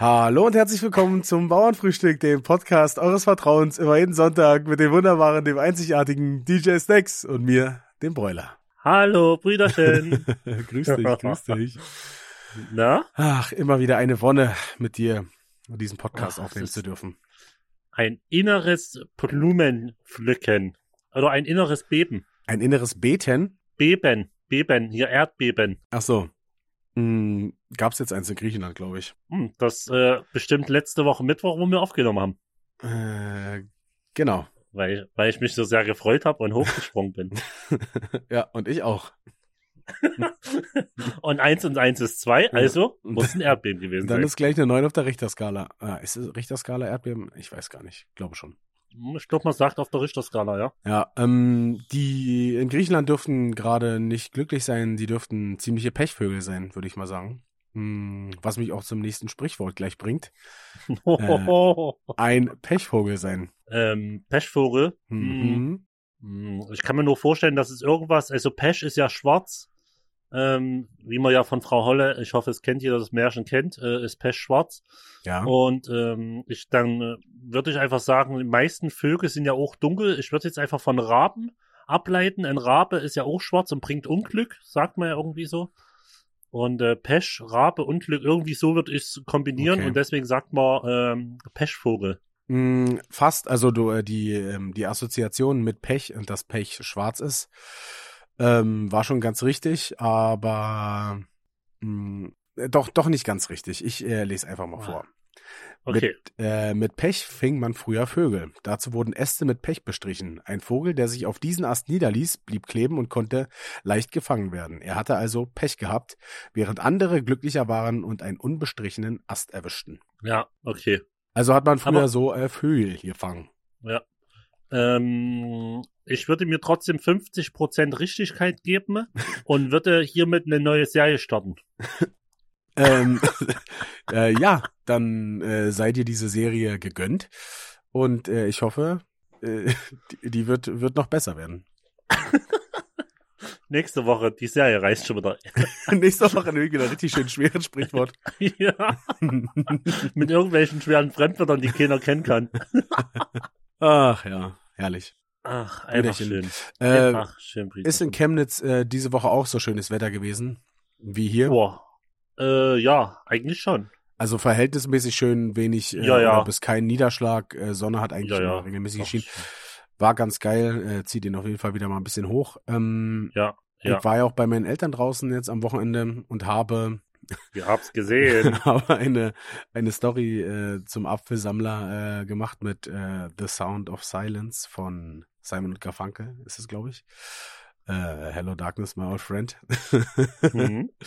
Hallo und herzlich willkommen zum Bauernfrühstück, dem Podcast eures Vertrauens, immer jeden Sonntag mit dem wunderbaren, dem einzigartigen DJ Snacks und mir, dem Bräuler. Hallo, Brüderchen. grüß dich, grüß dich. Na? Ach, immer wieder eine Wonne mit dir, diesen Podcast Ach, aufnehmen zu dürfen. Ein inneres Blumenpflücken. Oder ein inneres Beben. Ein inneres Beten? Beben. Beben. Hier Erdbeben. Ach so. Hm, gab's jetzt eins in Griechenland, glaube ich. Hm, das äh, bestimmt letzte Woche Mittwoch, wo wir aufgenommen haben. Äh, genau. Weil, weil ich mich so sehr gefreut habe und hochgesprungen bin. ja, und ich auch. und eins und eins ist zwei, also muss ein Erdbeben gewesen Dann sein. ist gleich eine 9 auf der Richterskala. Ah, ist es Richterskala Erdbeben? Ich weiß gar nicht. Glaube schon. Hm, Ich glaube, man sagt auf der Richterskala, ja. Ja, ähm, die in Griechenland dürften gerade nicht glücklich sein, die dürften ziemliche Pechvögel sein, würde ich mal sagen. Hm, was mich auch zum nächsten Sprichwort gleich bringt. Ein Pechvogel sein. ähm, Pechvogel. Hm, Mhm. hm, Ich kann mir nur vorstellen, dass es irgendwas, also Pech ist ja schwarz. Ähm, wie man ja von Frau Holle, ich hoffe, es kennt jeder, das Märchen kennt, äh, ist Pech schwarz. Ja. Und ähm, ich dann äh, würde ich einfach sagen, die meisten Vögel sind ja auch dunkel. Ich würde jetzt einfach von Raben ableiten. Ein Rabe ist ja auch schwarz und bringt Unglück, sagt man ja irgendwie so. Und äh, Pech, Rabe, Unglück, irgendwie so würde ich es kombinieren Okay. und deswegen sagt man ähm, Pechvogel. Hm, fast, also du, äh, die, ähm, die Assoziation mit Pech und dass Pech schwarz ist, ähm, war schon ganz richtig, aber mh, äh, doch, doch nicht ganz richtig. Ich äh, lese einfach mal Ah. vor. Okay. Mit, äh, mit Pech fing man früher Vögel. Dazu wurden Äste mit Pech bestrichen. Ein Vogel, der sich auf diesen Ast niederließ, blieb kleben und konnte leicht gefangen werden. Er hatte also Pech gehabt, während andere glücklicher waren und einen unbestrichenen Ast erwischten. Ja, okay. Also hat man früher Aber- so äh, Vögel gefangen. Ja. Ähm, ich würde mir trotzdem 50% Richtigkeit geben und würde hiermit eine neue Serie starten. ähm, äh, ja, dann äh, sei dir diese Serie gegönnt und äh, ich hoffe, äh, die, die wird, wird noch besser werden. Nächste Woche, die Serie reißt schon wieder. Nächste Woche nämlich wieder richtig schön schweres Sprichwort. ja. Mit irgendwelchen schweren Fremdwörtern, die keiner kennen kann. Ach ja, herrlich. Ach, einfach schön. Äh, Einfach schön, Brüderchen. ist in Chemnitz äh, diese Woche auch so schönes Wetter gewesen wie hier? Boah. Äh, ja, eigentlich schon. Also verhältnismäßig schön, wenig äh, Ja, ja. bis kein Niederschlag. Äh, Sonne hat eigentlich Ja, ja. regelmäßig geschienen. War ganz geil, äh, zieht ihn auf jeden Fall wieder mal ein bisschen hoch. Ähm, Ja, ja. Ich war ja auch bei meinen Eltern draußen jetzt am Wochenende und habe, ihr habt's gesehen. habe eine, eine Story äh, zum Apfelsammler äh, gemacht mit äh, The Sound of Silence von Simon und Garfunkel, ist es, glaube ich. Äh, Hello Darkness, my old friend. mhm.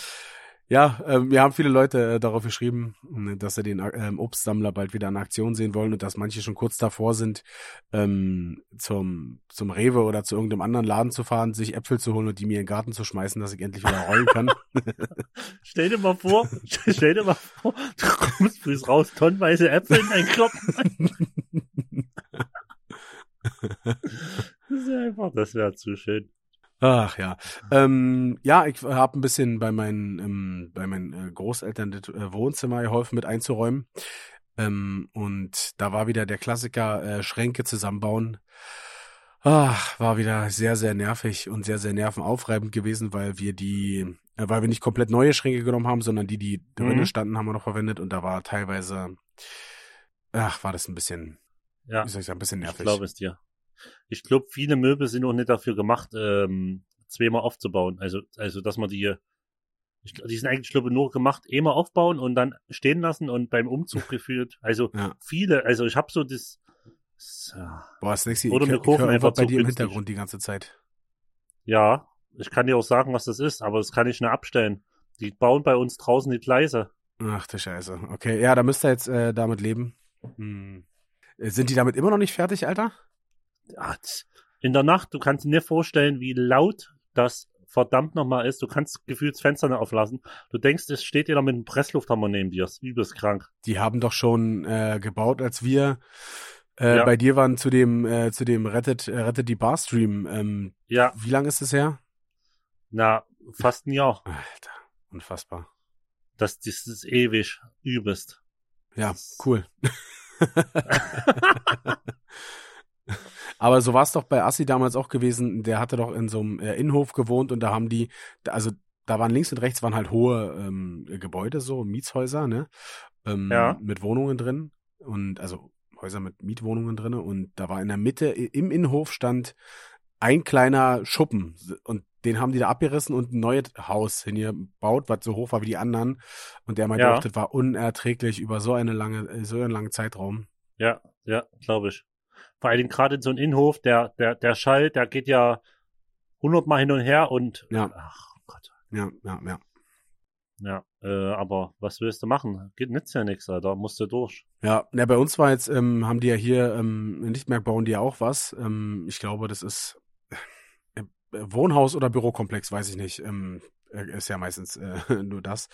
Ja, ähm, wir haben viele Leute äh, darauf geschrieben, mh, dass sie den ähm, Obstsammler bald wieder in Aktion sehen wollen und dass manche schon kurz davor sind, ähm, zum, zum Rewe oder zu irgendeinem anderen Laden zu fahren, sich Äpfel zu holen und die mir in den Garten zu schmeißen, dass ich endlich wieder rollen kann. Stell dir mal vor, stell dir mal vor, du kommst früh raus, tonnenweise Äpfel in deinen Kloppen. Das ist einfach, das wäre zu schön. Ach ja. Ähm, ja, ich habe ein bisschen bei meinen, ähm, bei meinen äh, Großeltern das äh, Wohnzimmer geholfen mit einzuräumen. Ähm, und da war wieder der Klassiker äh, Schränke zusammenbauen. Ach, war wieder sehr, sehr nervig und sehr, sehr nervenaufreibend gewesen, weil wir die, äh, weil wir nicht komplett neue Schränke genommen haben, sondern die, die drinnen Mhm. standen, haben wir noch verwendet und da war teilweise, ach, war das ein bisschen, Ja, wie soll ich sagen, ein bisschen ich nervig. glaube es dir. Ich glaube, viele Möbel sind auch nicht dafür gemacht, ähm, zweimal aufzubauen. Also, also, dass man die, ich, die sind eigentlich, glaube nur gemacht, einmal aufbauen und dann stehen lassen und beim Umzug geführt. Also, Ja. viele, also ich habe so das, das, ja, Boah, Snexy, ich, Oder ich, wir ich höre einfach bei dir im. Hintergrund die ganze Zeit. Ja, ich kann dir auch sagen, was das ist, aber das kann ich nicht abstellen. Die bauen bei uns draußen die Gleise. Ach du Scheiße. Okay, ja, da müsst ihr jetzt äh, damit leben. Hm. Äh, Sind die damit immer noch nicht fertig, Alter? In der Nacht, du kannst dir nicht vorstellen, wie laut das verdammt nochmal ist. Du kannst gefühlt das Fenster nicht auflassen. Du denkst, es steht jeder mit einem Presslufthammer neben dir. Das ist übelst krank. Die haben doch schon äh, gebaut, als wir äh, Ja. bei dir waren zu dem äh, zu dem rettet äh, rettet die Barstream. Ähm, Ja, wie lange ist es her? na, fast ein Jahr. Alter, unfassbar. Das, das ist ewig. Übelst. Ja, cool. Aber so war es doch bei Assi damals auch gewesen. Der hatte doch in so einem äh, Innenhof gewohnt und da haben die, also da waren links und rechts waren halt hohe ähm, Gebäude, so Mietshäuser, ne? Ähm, Ja. Mit Wohnungen drin und also Häuser mit Mietwohnungen drin und da war in der Mitte im Innenhof stand ein kleiner Schuppen und den haben die da abgerissen und ein neues Haus hingebaut, was so hoch war wie die anderen. Und der meinte Ja. das war unerträglich über so eine lange, so einen langen Zeitraum. Ja, ja, glaube ich. Vor allen Dingen gerade in so einem Innenhof, der, der, der Schall, der geht ja hundertmal hin und her und Ja. ach Gott. Ja, ja, ja. Ja, äh, aber was willst du machen? Geht nützt ja nichts, Alter. Musst du durch. Ja, na, bei uns war jetzt, ähm, haben die ja hier, ähm, in Lichtmerk bauen die ja auch was. Ähm, ich glaube, das ist äh, Wohnhaus oder Bürokomplex, weiß ich nicht. Ähm, äh, ist ja meistens äh, nur das.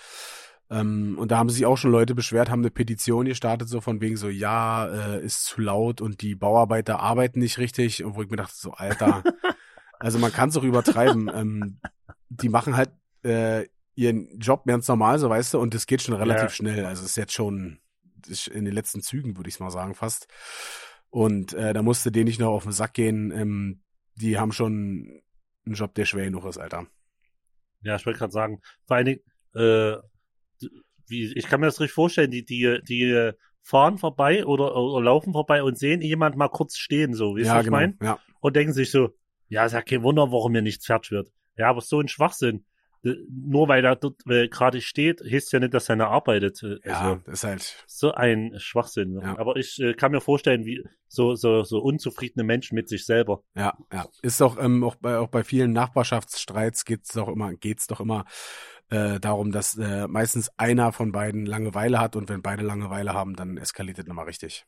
Ähm, und da haben sich auch schon Leute beschwert, haben eine Petition gestartet, so von wegen so, ja, äh, ist zu laut und die Bauarbeiter arbeiten nicht richtig. Und wo ich mir dachte, so, Alter, also man kann es doch übertreiben. ähm, die machen halt äh, ihren Job ganz normal, so weißt du, und das geht schon relativ Ja. schnell. Also es ist jetzt schon in den letzten Zügen, würde ich mal sagen, fast. Und äh, da musste denen nicht noch auf den Sack gehen. Ähm, die haben schon einen Job, der schwer genug ist, Alter. Ja, ich wollte gerade sagen, vor allen Dingen, äh, wie, ich kann mir das richtig vorstellen, die, die, die fahren vorbei oder, oder laufen vorbei und sehen jemand mal kurz stehen, so, wie ja, ja, ich genau. mein? Ja, Und denken sich so, ja, ist ja kein Wunder, warum mir nichts fertig wird. Ja, aber so ein Schwachsinn. D- Nur weil er dort äh, gerade steht, heißt ja nicht, dass er arbeitet. Äh, ja, Also, das ist halt. so ein Schwachsinn. Ja. Aber ich äh, kann mir vorstellen, wie so, so, so unzufriedene Menschen mit sich selber. Ja, ja. Ist doch ähm, auch bei auch bei vielen Nachbarschaftsstreits geht's doch immer geht's doch immer äh, darum, dass äh, meistens einer von beiden Langeweile hat und wenn beide Langeweile haben, dann eskaliert das nochmal richtig.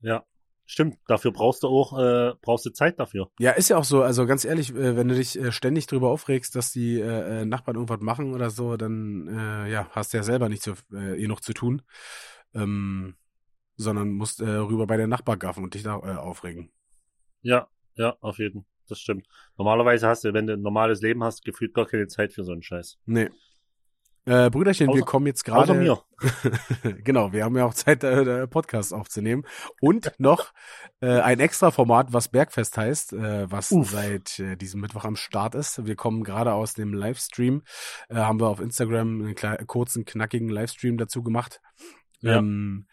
Ja. Stimmt, dafür brauchst du auch, äh, brauchst du Zeit dafür. Ja, ist ja auch so. Also ganz ehrlich, äh, wenn du dich äh, ständig drüber aufregst, dass die äh, äh, Nachbarn irgendwas machen oder so, dann äh, ja, hast du ja selber nicht so äh, eh noch zu tun, ähm, sondern musst äh, rüber bei der Nachbar gaffen und dich da äh, aufregen. Ja, ja, auf jeden. Das stimmt. Normalerweise hast du, wenn du ein normales Leben hast, gefühlt gar keine Zeit für so einen Scheiß. Nee. Äh, Brüderchen, wir Außer- kommen jetzt Außer gerade. mir. genau, wir haben ja auch Zeit, äh, äh, Podcast aufzunehmen. Und noch äh, ein extra Format, was Bergfest heißt, äh, was Uff. seit äh, diesem Mittwoch am Start ist. Wir kommen gerade aus dem Livestream, äh, haben wir auf Instagram einen kurzen, knackigen Livestream dazu gemacht. Ja. Ähm,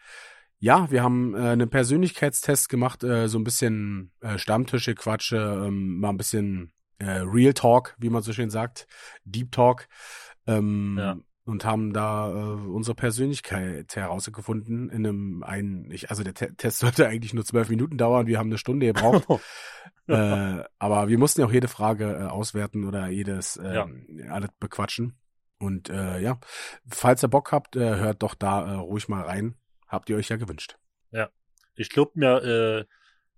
ja, wir haben äh, einen Persönlichkeitstest gemacht, äh, so ein bisschen äh, Stammtische, Quatsche, ähm, mal ein bisschen äh, Real Talk, wie man so schön sagt, Deep Talk. Ähm, Ja. Und haben da äh, unsere Persönlichkeit herausgefunden in einem einen, ich, also der Te Test sollte eigentlich nur zwölf Minuten dauern, wir haben eine Stunde gebraucht. äh, aber wir mussten ja auch jede Frage äh, auswerten oder jedes äh, Ja. alles bequatschen. Und äh, ja, falls ihr Bock habt, äh, hört doch da äh, ruhig mal rein. Habt ihr euch ja gewünscht. Ich glaube, wir äh,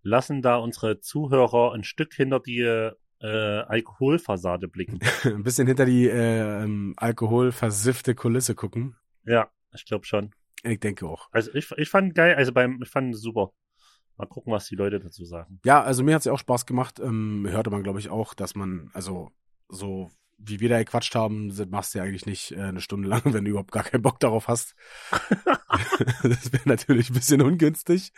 lassen da unsere Zuhörer ein Stück hinter die äh, Alkoholfassade blicken. Ein bisschen hinter die äh, ähm, alkoholversiffte Kulisse gucken. ja, ich glaube schon. Ich denke auch. Also ich, ich fand geil, also beim, ich fand super. Mal gucken, was die Leute dazu sagen. Ja, also mir hat's ja auch Spaß gemacht. Ähm, hörte man, glaube ich, auch, dass man, also so wie wir da gequatscht haben, machst du ja eigentlich nicht äh, eine Stunde lang, wenn du überhaupt gar keinen Bock darauf hast. das wäre natürlich ein bisschen ungünstig,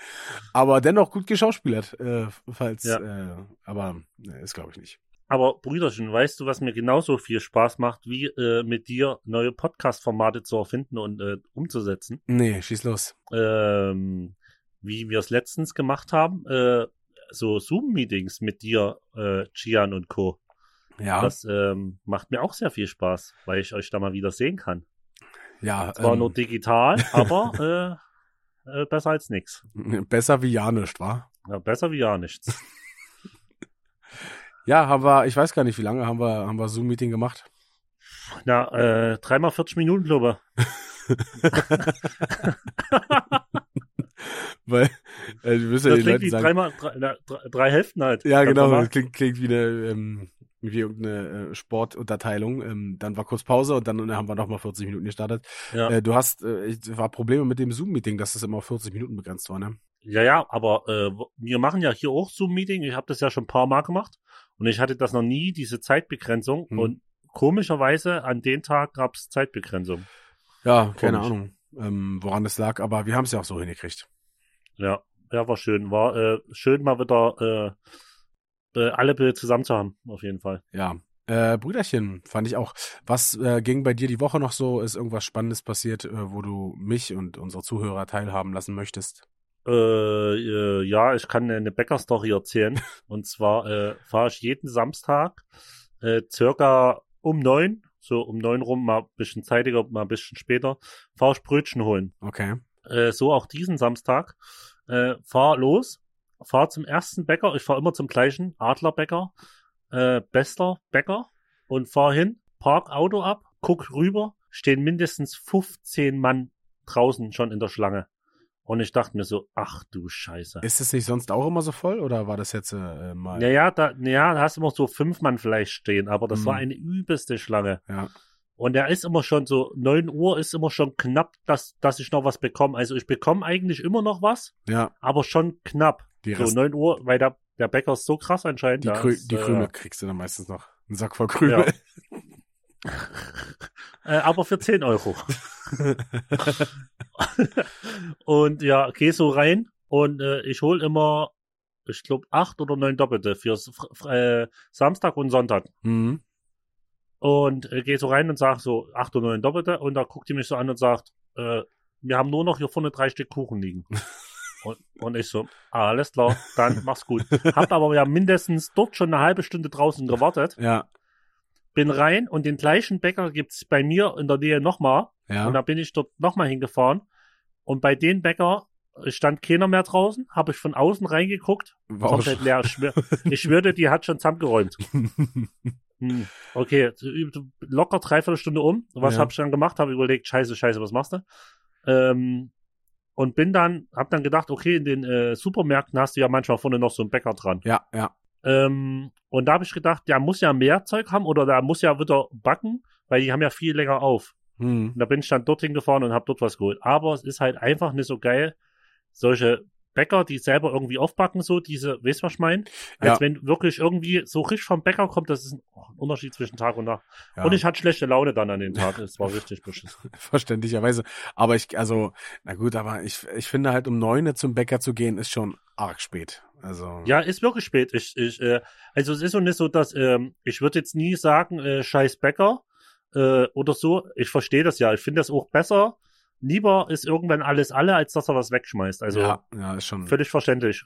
aber dennoch gut geschauspielert, äh, falls, Ja. äh, aber äh, ist glaube ich nicht. Aber Brüderchen, weißt du, was mir genauso viel Spaß macht, wie äh, mit dir neue Podcast-Formate zu erfinden und äh, umzusetzen? Nee, schieß los. Ähm, wie wir es letztens gemacht haben, äh, so Zoom-Meetings mit dir, äh, Gian und Co. Ja, Das ähm, macht mir auch sehr viel Spaß, weil ich euch da mal wieder sehen kann. ja, Zwar ähm, nur digital, aber äh, äh, besser als nix. besser wie ja nicht, wa? Ja, besser wie ja nichts. Ja, haben wir, ich weiß gar nicht, wie lange haben wir, haben wir Zoom-Meeting gemacht? Na, äh, dreimal 40 Minuten, glaube Weil, äh, du wirst ja Das den klingt Leuten wie sagen, dreimal, drei, na, drei, drei Hälften halt. Ja, genau. normal. Das klingt, klingt wie eine, ähm, wie irgendeine äh, Sportunterteilung. Ähm, dann war kurz Pause und dann haben wir nochmal 40 Minuten gestartet. Ja. Äh, du hast, äh, ich- war Probleme mit dem Zoom-Meeting, dass es immer auf 40 Minuten begrenzt war, ne? Ja, ja, aber äh, wir machen ja hier auch Zoom-Meeting. Ich habe das ja schon ein paar Mal gemacht und ich hatte das noch nie, diese Zeitbegrenzung. Hm. Und komischerweise an den Tag gab's Zeitbegrenzung. Ja, keine Komisch. Ahnung. ähm, woran es lag, aber wir haben es ja auch so hingekriegt. Ja, ja, war schön. War äh, schön mal wieder äh, alle Bilder zusammen zu haben, auf jeden Fall. Ja. Äh, Brüderchen, fand ich auch. Was äh, ging bei dir die Woche noch so? Ist irgendwas Spannendes passiert, äh, wo du mich und unsere Zuhörer teilhaben lassen möchtest? Äh, äh, ja, ich kann eine Bäckerstory erzählen. und zwar äh, fahre ich jeden Samstag circa um neun, so um neun rum, mal ein bisschen zeitiger, mal ein bisschen später, fahre ich Brötchen holen. Okay. So auch diesen Samstag. Fahr los, fahr zum ersten Bäcker. Ich fahr immer zum gleichen Adlerbäcker, äh, bester Bäcker und fahr hin, park Auto ab, guck rüber, stehen mindestens 15 Mann draußen schon in der Schlange. Und ich dachte mir so, ach du Scheiße. Ist es nicht sonst auch immer so voll oder war das jetzt äh, mal? Naja, da, naja, da hast du immer so fünf Mann vielleicht stehen, aber das Mhm. war eine übelste Schlange. Ja. Und er ist immer schon so, neun Uhr ist immer schon knapp, dass, dass ich noch was bekomme. Also ich bekomme eigentlich immer noch was, Ja, aber schon knapp. Die, So Rest, neun Uhr, weil der, der Bäcker ist so krass anscheinend. die, Krü ist, die äh, Krümel kriegst du dann meistens noch. Ein Sack voll Krümel. äh, aber für 10 Euro. und ja, geh so rein und äh, ich hol immer, ich glaube, acht oder neun Doppelte für äh, Samstag und Sonntag. mhm. Und äh, geh so rein und sag so acht oder neun Doppelte und da guckt die mich so an und sagt, äh, wir haben nur noch hier vorne drei Stück Kuchen liegen. und, und ich so, alles klar, dann mach's gut. Hab aber ja mindestens dort schon eine halbe Stunde draußen gewartet, Ja, bin rein und den gleichen Bäcker gibt's bei mir in der Nähe nochmal. ja. Und da bin ich dort nochmal hingefahren. Und bei den Bäcker stand keiner mehr draußen, habe ich von außen reingeguckt, War komplett leer. Ich, schwör, ich schwörte, die hat schon zusammengeräumt. Hm. Okay, locker dreiviertel Stunde um. Was Ja. hab ich dann gemacht? Habe überlegt, scheiße, scheiße, was machst du? Ähm, und bin dann, hab dann gedacht, okay, in den äh, Supermärkten hast du ja manchmal vorne noch so einen Bäcker dran. ja, ja. Ähm, und da habe ich gedacht, der muss ja mehr Zeug haben oder der muss ja wieder backen, weil die haben ja viel länger auf. Hm. Und da bin ich dann dorthin gefahren und habe dort was geholt. Aber es ist halt einfach nicht so geil, solche Bäcker, die selber irgendwie aufbacken, so diese, weißt du, was ich meine? Als Ja. wenn wirklich irgendwie so richtig vom Bäcker kommt, das ist ein, oh, ein Unterschied zwischen Tag und Nacht. ja. Und ich hatte schlechte Laune dann an dem Tag. Es war richtig beschissen. Verständlicherweise. Aber ich, also, na gut, aber ich, ich finde halt um neun zum Bäcker zu gehen, ist schon arg spät. Also. Ja, ist wirklich spät. Ich, ich, äh, also es ist so nicht so, dass ähm, ich würde jetzt nie sagen, äh, scheiß Bäcker äh, oder so. Ich verstehe das ja. Ich finde das auch besser. Lieber ist irgendwann alles alle, als dass er was wegschmeißt. Also ja, ja, ist schon. völlig verständlich.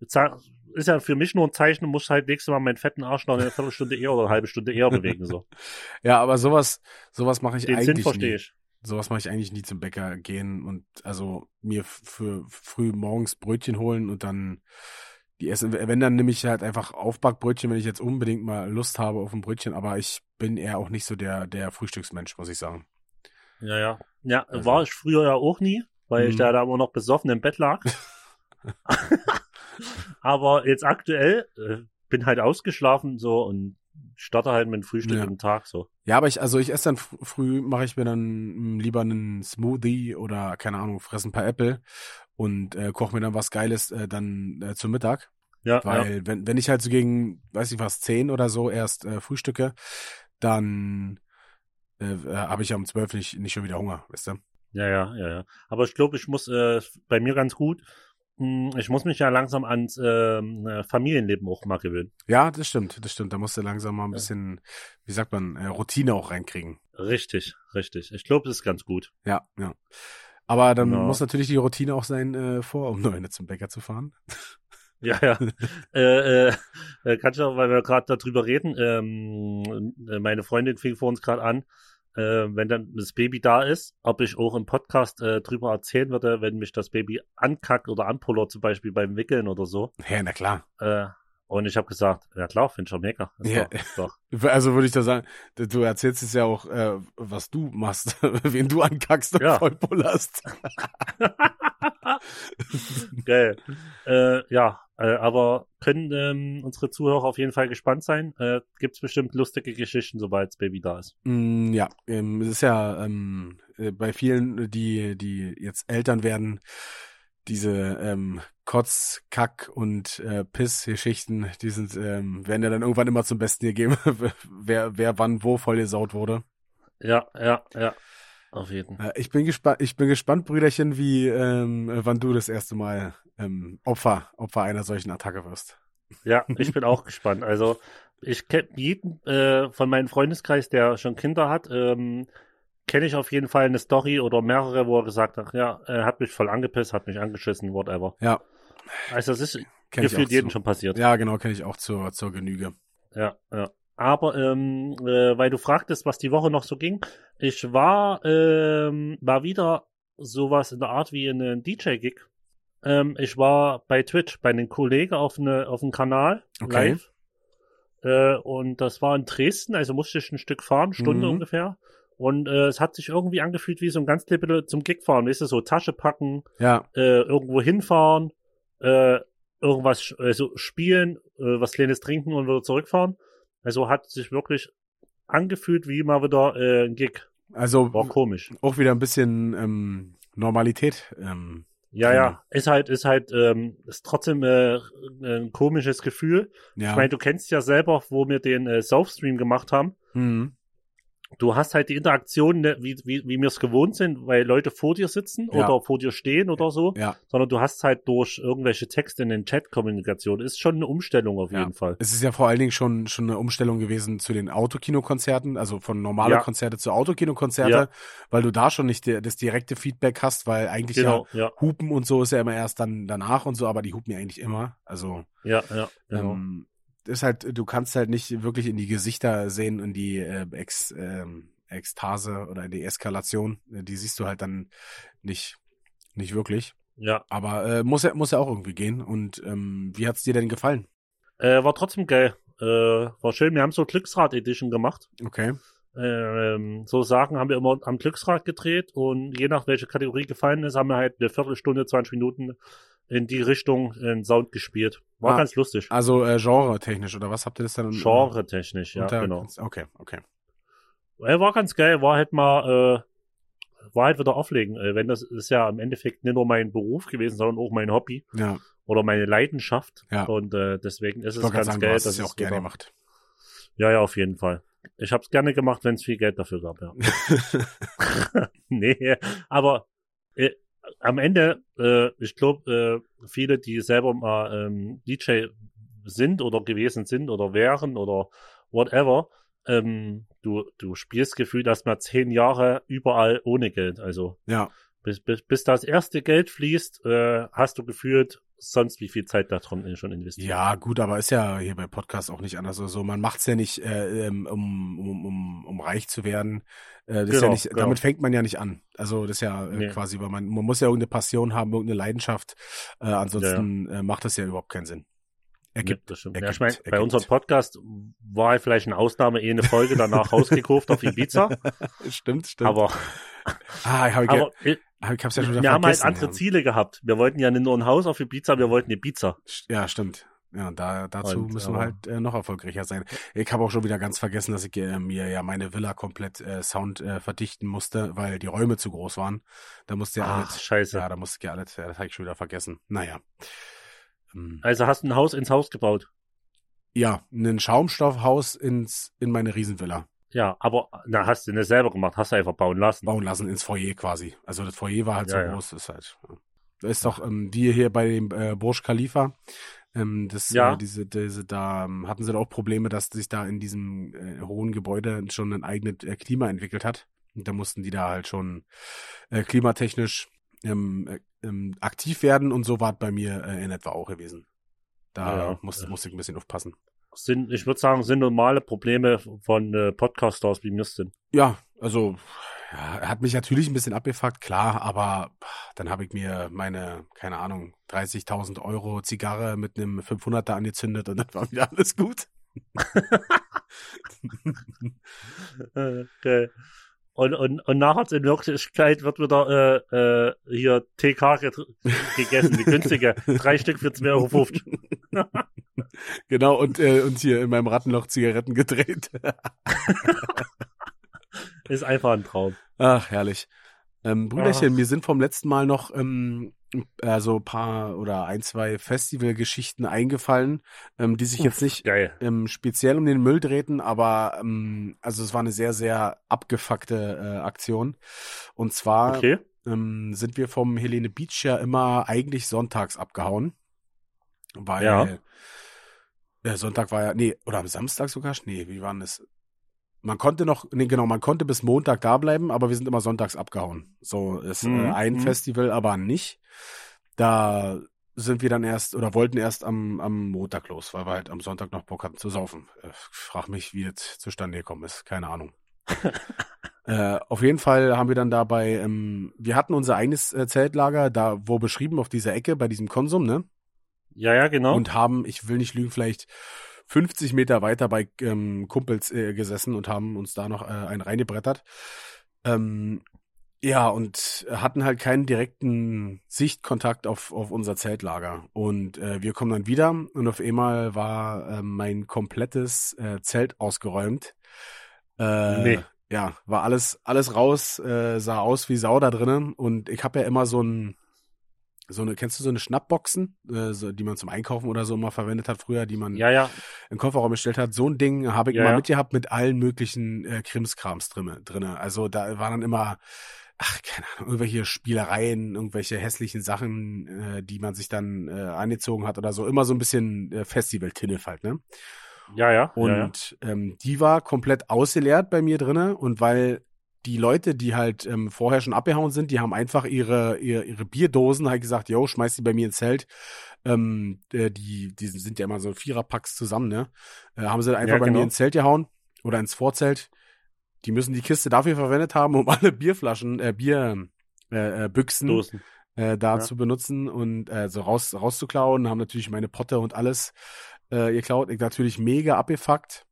Ist ja für mich nur ein Zeichen, muss halt nächstes Mal meinen fetten Arsch noch eine Viertelstunde eher oder eine halbe Stunde eher bewegen. So. Ja, aber sowas, sowas mache ich Den Sinn eigentlich verstehe nie. ich. Sowas mache ich eigentlich nie zum Bäcker gehen und also mir für früh morgens Brötchen holen und dann die essen. Wenn dann nehme ich halt einfach Aufbackbrötchen, wenn ich jetzt unbedingt mal Lust habe auf ein Brötchen, aber ich bin eher auch nicht so der, der Frühstücksmensch, muss ich sagen. Ja, ja. Ja, Also- war ich früher ja auch nie, weil ich Mhm. da, da immer noch besoffen im Bett lag. Aber jetzt aktuell äh, bin halt ausgeschlafen so und starte halt mit dem Frühstück Ja. im Tag so. Ja, aber ich, also ich esse dann fr- früh, mache ich mir dann mm, lieber einen Smoothie oder keine Ahnung, fresse ein paar Äpfel und äh, koche mir dann was Geiles äh, dann äh, zum Mittag. Ja, ja. Weil wenn, wenn ich halt so gegen, weiß ich was, zehn oder so erst äh, frühstücke, dann äh, äh, habe ich ja um zwölf nicht, nicht schon wieder Hunger, weißt du? Ja, ja, ja, ja. Aber ich glaube, ich muss äh, bei mir ganz gut. mh, Ich muss mich ja langsam ans ähm, äh, Familienleben auch mal gewöhnen. Ja, das stimmt, das stimmt. Da musst du langsam mal ein Ja. bisschen, wie sagt man, äh, Routine auch reinkriegen. Richtig, richtig. Ich glaube, das ist ganz gut. Ja, ja. Aber dann Genau. muss natürlich die Routine auch sein, äh, vor um neun zum Bäcker zu fahren. Ja, ja. äh, äh, kann ich auch, weil wir gerade darüber reden, ähm, äh, meine Freundin fing vor uns gerade an, äh, wenn dann das Baby da ist, ob ich auch im Podcast äh, drüber erzählen würde, wenn mich das Baby ankackt oder anpullert, zum Beispiel beim Wickeln oder so. Ja, na klar. Äh, und ich habe gesagt, ja klar, finde ich schon mega. Ja. doch, doch. Also würde ich da sagen, du erzählst es ja auch, äh, was du machst, wen du ankackst und Ja. vollpullerst. Geil. Äh, ja, äh, aber können ähm, unsere Zuhörer auf jeden Fall gespannt sein. Äh, gibt's bestimmt lustige Geschichten, sobald das Baby da ist. Mm, ja, ähm, es ist ja ähm, äh, bei vielen, die, die jetzt Eltern werden, diese ähm, Kotz, Kack und äh, Piss-Geschichten, die sind, ähm, werden ja dann irgendwann immer zum Besten gegeben, wer, wer wann wo voll gesaut wurde. Ja, ja, ja. Auf jeden. Äh, ich bin gespannt, ich bin gespannt, Brüderchen, wie, ähm, wann du das erste Mal ähm, Opfer, Opfer einer solchen Attacke wirst. Ja, ich bin auch gespannt. Also ich kenne jeden äh, von meinem Freundeskreis, der schon Kinder hat, ähm, kenne ich auf jeden Fall eine Story oder mehrere, wo er gesagt hat, ja, er hat mich voll angepisst, hat mich angeschissen, whatever. Ja. Also das ist Kenn gefühlt jedem schon passiert. Ja, genau, kenne ich auch zur, zur Genüge. Ja, ja. Aber ähm, äh, weil du fragtest, was die Woche noch so ging, ich war ähm, war wieder sowas in der Art wie ein DJ-Gig. Ähm, ich war bei Twitch bei den Kollegen auf eine auf einem Kanal Okay. live. Äh, und das war in Dresden, also musste ich ein Stück fahren, Stunde Mhm. ungefähr. Und äh, es hat sich irgendwie angefühlt wie so ein ganz bisschen zum Gig fahren, weißt du, so Tasche packen, Ja, äh, irgendwo hinfahren, äh, irgendwas also spielen, äh, was Kleines trinken und wieder zurückfahren. Also hat sich wirklich angefühlt wie mal wieder äh, ein Gig. also War komisch. auch wieder ein bisschen ähm, Normalität. Ähm, Ja, ja, ist halt, ist halt, ähm, ist trotzdem äh, ein komisches Gefühl. ja. Ich meine, du kennst ja selber, wo wir den äh, Southstream gemacht haben. mhm. Du hast halt die Interaktion, ne, wie, wie, wie wir es gewohnt sind, weil Leute vor dir sitzen Ja. oder vor dir stehen oder so, Ja, sondern du hast halt durch irgendwelche Texte in den Chat-Kommunikation. Ist schon eine Umstellung auf Ja. jeden Fall. es ist ja vor allen Dingen schon, schon eine Umstellung gewesen zu den Autokinokonzerten, also von normale. Konzerte zu Autokinokonzerte, weil du da schon nicht das direkte Feedback hast, weil eigentlich Genau, ja, ja Hupen und so ist ja immer erst dann danach und so, aber die hupen ja eigentlich immer. Also ja, ja, genau. ähm, ist halt, du kannst halt nicht wirklich in die Gesichter sehen, in die äh, Ex, ähm, Ekstase oder in die Eskalation. Äh, Die siehst du halt dann nicht, nicht wirklich. ja. Aber äh, muss ja, muss ja auch irgendwie gehen. Und ähm, wie hat's dir denn gefallen? Äh, war trotzdem geil. Äh, war schön. Wir haben so Glücksrad Edition gemacht. Okay. Ähm, so Sachen haben wir immer am Glücksrad gedreht und je nach welche Kategorie gefallen ist, haben wir halt eine Viertelstunde, 20 Minuten in die Richtung in Sound gespielt. War Ah, ganz lustig. Also äh, genre-technisch oder was habt ihr das dann? Genre-technisch, ja, genau. Okay, okay. Äh, war ganz geil, war halt mal, äh, war halt wieder auflegen. Äh, wenn das ist ja im Endeffekt nicht nur mein Beruf gewesen, sondern auch mein Hobby Ja, oder meine Leidenschaft. Ja. Und äh, deswegen ist es ganz sagen, geil. dass es ja auch gerne gemacht. Ja, ja, auf jeden Fall. Ich habe es gerne gemacht, wenn es viel Geld dafür gab, ja. nee, aber äh, am Ende, äh, ich glaube, äh, viele, die selber mal ähm, DJ sind oder gewesen sind oder wären oder whatever, ähm, du, du spielst gefühlt erstmal zehn Jahre überall ohne Geld. Also ja, bis, bis, bis das erste Geld fließt, äh, hast du gefühlt sonst wie viel Zeit da drin schon investiert. ja, gut, aber ist ja hier bei Podcasts auch nicht anders. Also man macht's ja nicht, äh, ähm, um, um, um, um reich zu werden. Äh, das ist ja Genau, nicht, genau. damit fängt man ja nicht an. Also das ist ja äh, Nee. quasi, weil man, man muss ja irgendeine Passion haben, irgendeine Leidenschaft. Äh, ansonsten Äh, macht das ja überhaupt keinen Sinn. Ergibt. Nee, das ergibt, ja, ich meine, bei ergibt. unserem Podcast war vielleicht eine Ausnahme, eh eine Folge danach rausgekauft auf Ibiza. stimmt, stimmt. Aber, ah, hab ich, aber hab, ich hab's ja schon wir haben halt andere ja. Ziele gehabt. Wir wollten ja nicht nur ein Haus auf Ibiza, wir wollten Ibiza. Ja, stimmt. Ja, da, dazu Und, müssen wir halt äh, noch erfolgreicher sein. Ich habe auch schon wieder ganz vergessen, dass ich äh, mir ja meine Villa komplett äh, Sound äh, verdichten musste, weil die Räume zu groß waren. Da musste ja Ach, alles. scheiße. Ja, da musste ich ja alles, ja, das habe ich schon wieder vergessen. Naja. Ähm, Also hast du ein Haus ins Haus gebaut. ja, ein Schaumstoffhaus ins, in meine Riesenvilla. Ja, aber na, hast du nicht selber gemacht, hast du einfach bauen lassen. Bauen lassen ins Foyer quasi. Also das Foyer war halt Ja, so ja. groß, ist halt. Da ist doch ähm, die hier bei dem äh, Burj Khalifa. Ähm, das, Ja. äh, diese, diese, da ähm, hatten sie doch auch Probleme, dass sich da in diesem äh, hohen Gebäude schon ein eigenes äh, Klima entwickelt hat. Und da mussten die da halt schon äh, klimatechnisch ähm, äh, ähm, aktiv werden und so war es bei mir äh, in etwa auch gewesen. Da ja. musste, musste ich ein bisschen aufpassen. Sind, ich würde sagen, sind normale Probleme von äh, Podcasters wie mir sind. Ja, also ja, hat mich natürlich ein bisschen abgefuckt, klar, aber dann habe ich mir meine, keine Ahnung, 30.000 Euro Zigarre mit einem 500er angezündet und dann war wieder alles gut. Okay. Und, und, und nachher in Wirklichkeit wird wieder äh, äh, hier TK gegessen, die günstige. Drei Stück für 2,50 Euro. Genau, und, äh, und hier in meinem Rattenloch Zigaretten gedreht. Ist einfach ein Traum. Ach, herrlich. Ähm, Brüderchen, Ach. mir sind vom letzten Mal noch ähm, also ein paar oder ein, zwei Festivalgeschichten eingefallen, ähm, die sich jetzt nicht ähm, speziell um den Müll drehten, aber ähm, also es war eine sehr, sehr abgefuckte äh, Aktion. Und zwar Okay. ähm, sind wir vom Helene Beach ja immer eigentlich sonntags abgehauen. Weil Ja. Sonntag war ja, nee, oder am Samstag sogar? Nee, wie war denn das? Man konnte noch, nee, genau, man konnte bis Montag da bleiben, aber wir sind immer sonntags abgehauen. So ist Mhm, äh, ein mhm. Festival, aber nicht. Da sind wir dann erst oder wollten erst am, am Montag los, weil wir halt am Sonntag noch Bock hatten zu saufen. Äh, frag mich, wie das zustande gekommen ist. Keine Ahnung. äh, auf jeden Fall haben wir dann dabei, ähm, wir hatten unser eigenes äh, Zeltlager, da wo beschrieben auf dieser Ecke bei diesem Konsum, ne? Ja, ja, genau. Und haben, ich will nicht lügen, vielleicht 50 Meter weiter bei ähm, Kumpels äh, gesessen und haben uns da noch äh, einen reingebrettert. Ähm, ja, und hatten halt keinen direkten Sichtkontakt auf, auf unser Zeltlager. Und äh, wir kommen dann wieder und auf einmal war äh, mein komplettes äh, Zelt ausgeräumt. Äh, Nee. Ja, war alles, alles raus, äh, sah aus wie Sau da drinnen. Und ich habe ja immer so ein, so eine, kennst du so eine Schnappboxen, äh, so, die man zum Einkaufen oder so immer verwendet hat früher, die man ja, ja. im Kofferraum gestellt hat. So ein Ding habe ich Ja, immer ja. mitgehabt mit allen möglichen äh, Krimskrams drinne, drinne. Also da waren dann immer, ach, keine Ahnung, irgendwelche Spielereien, irgendwelche hässlichen Sachen, äh, die man sich dann äh, angezogen hat oder so. Immer so ein bisschen äh, Festival-Tinnef halt, ne? Ja, ja. Und ja, ja. Ähm, die war komplett ausgeleert bei mir drinne und weil die Leute, die halt ähm, vorher schon abgehauen sind, die haben einfach ihre, ihre, ihre Bierdosen halt gesagt, yo, schmeiß die bei mir ins Zelt. Ähm, äh, die, die sind ja immer so Viererpacks zusammen, ne? Äh, haben sie einfach Ja, bei genau. mir ins Zelt gehauen oder ins Vorzelt. Die müssen die Kiste dafür verwendet haben, um alle Bierflaschen, äh, Bier, äh, äh, äh, da Ja. zu benutzen und äh, so raus, rauszuklauen. Haben natürlich meine Potte und alles äh, geklaut. Ich natürlich mega abgefuckt.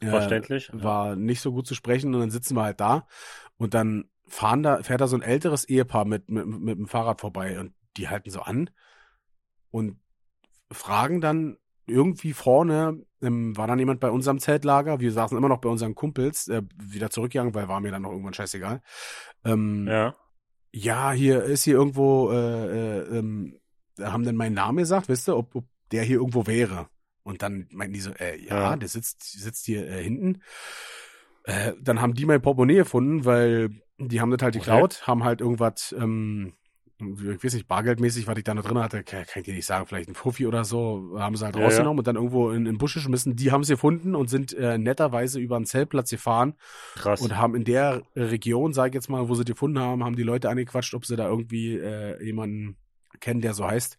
Äh, Verständlich. ja. war nicht so gut zu sprechen und dann sitzen wir halt da und dann fahren da, fährt da so ein älteres Ehepaar mit, mit, mit dem Fahrrad vorbei und die halten so an und fragen dann irgendwie vorne, ähm, war dann jemand bei unserem Zeltlager, wir saßen immer noch bei unseren Kumpels, äh, wieder zurückgegangen, weil war mir dann noch irgendwann scheißegal. Ähm, Ja. ja, hier ist hier irgendwo, äh, äh, ähm, haben dann meinen Namen gesagt, wisst ihr, ob, ob der hier irgendwo wäre. Und dann meinten die so, äh, ja, Ja. der sitzt, sitzt hier äh, hinten. Äh, dann haben die mein Portemonnaie gefunden, weil die haben das halt Okay. geklaut, haben halt irgendwas, ähm, ich weiß nicht, bargeldmäßig, was ich da noch drin hatte, kann, kann ich dir nicht sagen, vielleicht ein Fuffi oder so, haben sie halt Ja, ja. rausgenommen und dann irgendwo in, in den Busch geschmissen. Die haben sie gefunden und sind äh, netterweise über einen Zeltplatz gefahren Krass. und haben in der Region, sag ich jetzt mal, wo sie die gefunden haben, haben die Leute angequatscht, ob sie da irgendwie äh, jemanden kennen, der so heißt.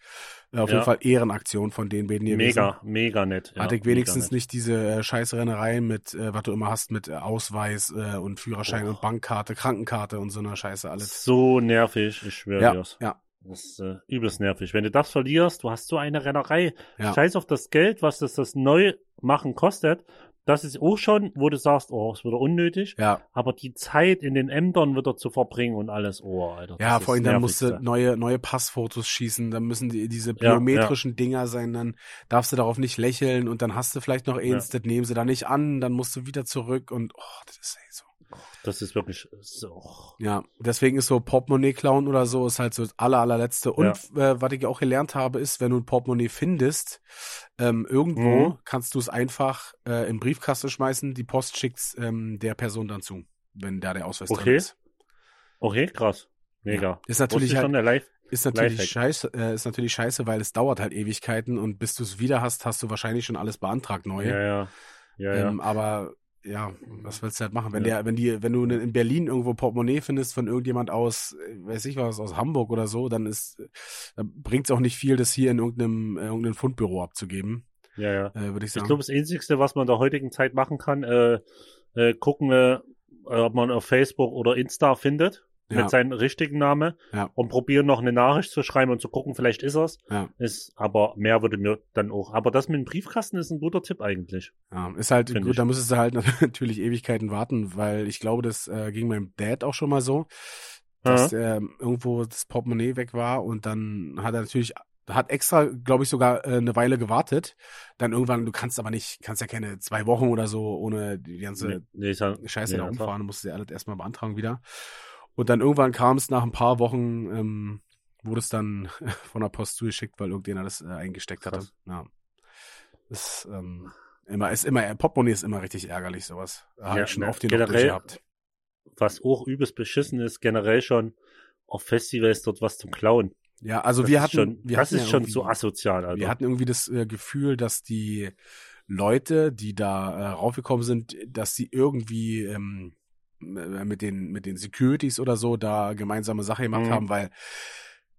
Auf Ja. jeden Fall Ehrenaktion von den beiden gewesen. mega, mega nett. Ja, Hatte ich wenigstens nicht diese äh, Scheißrennerei mit, äh, was du immer hast, mit äh, Ausweis äh, und Führerschein Boah. und Bankkarte, Krankenkarte und so einer Scheiße alles. So nervig, ich schwöre Ja, dir's. ja, Das ist äh, übelst nervig. Wenn du das verlierst, du hast so eine Rennerei. ja. Scheiß auf das Geld, was das, das Neumachen kostet. Das ist auch schon, wo du sagst, oh, ist wieder unnötig. Ja, Aber die Zeit in den Ämtern wieder zu verbringen und alles, oh, Alter. ja, vor allem dann musst du neue, neue Passfotos schießen, dann müssen die diese Ja, biometrischen Dinger sein, dann darfst du darauf nicht lächeln und dann hast du vielleicht noch eins, das nehmen sie da nicht an, dann musst du wieder zurück und oh, das ist. Das ist wirklich so. Ja, deswegen ist so Portemonnaie klauen oder so ist halt so das aller, allerletzte. Und äh, was ich auch gelernt habe, ist, wenn du ein Portemonnaie findest, ähm, irgendwo Mhm. kannst du es einfach äh, in Briefkasten schmeißen, die Post schickt ähm, der Person dann zu, wenn da der Ausweis Okay. drin ist. Okay, krass. Mega. Ist natürlich halt- Live. Ist natürlich Lifehack. scheiße, äh, ist natürlich scheiße, weil es dauert halt Ewigkeiten und bis du es wieder hast, hast du wahrscheinlich schon alles beantragt neu. Ja, ja. Ja, ja. Ähm, aber ja, was willst du halt machen? Wenn Ja. der, wenn die, wenn du in Berlin irgendwo Portemonnaie findest von irgendjemand aus, äh, weiß ich was, aus Hamburg oder so, dann ist, dann bringt's auch nicht viel, das hier in irgendeinem, äh, irgendeinem Fundbüro abzugeben, ja, ja. äh, würde ich Ich sagen. glaube, das Einzige, was man in der heutigen Zeit machen kann, äh, äh, gucken, äh, ob man auf Facebook oder Insta findet Ja. mit seinem richtigen Namen Ja. und probieren noch eine Nachricht zu schreiben und zu gucken, vielleicht ist er's. Ja. Ist, aber mehr würde mir dann auch. Aber das mit dem Briefkasten ist ein guter Tipp eigentlich. Ja, ist halt gut, ich. da müsstest du halt natürlich Ewigkeiten warten, weil ich glaube, das äh, ging meinem Dad auch schon mal so, dass äh, irgendwo das Portemonnaie weg war und dann hat er natürlich hat extra, glaube ich, sogar äh, eine Weile gewartet. Dann irgendwann, du kannst aber nicht, kannst ja keine zwei Wochen oder so ohne die ganze Nee, nee, Scheiße nee, da umfahren, musste ja alles erstmal beantragen wieder. Und dann irgendwann kam es nach ein paar Wochen, ähm, wurde es dann von der Post zugeschickt, weil irgendjemand das äh, eingesteckt hatte. Krass. Ja. Ist, ähm, immer, ist immer, Portemonnaie ist immer richtig ärgerlich, sowas. Da habe Ja, ich schon ne, oft den generell- gehabt. Was auch übelst beschissen ist, generell schon auf Festivals dort was zum Klauen. Ja, also Das wir hatten, schon, wir das hatten ist ja schon so asozial, Alter. Wir hatten irgendwie das äh, Gefühl, dass die Leute, die da äh, raufgekommen sind, dass die irgendwie ähm, äh, mit den mit den Securities oder so da gemeinsame Sache gemacht Mhm. haben, weil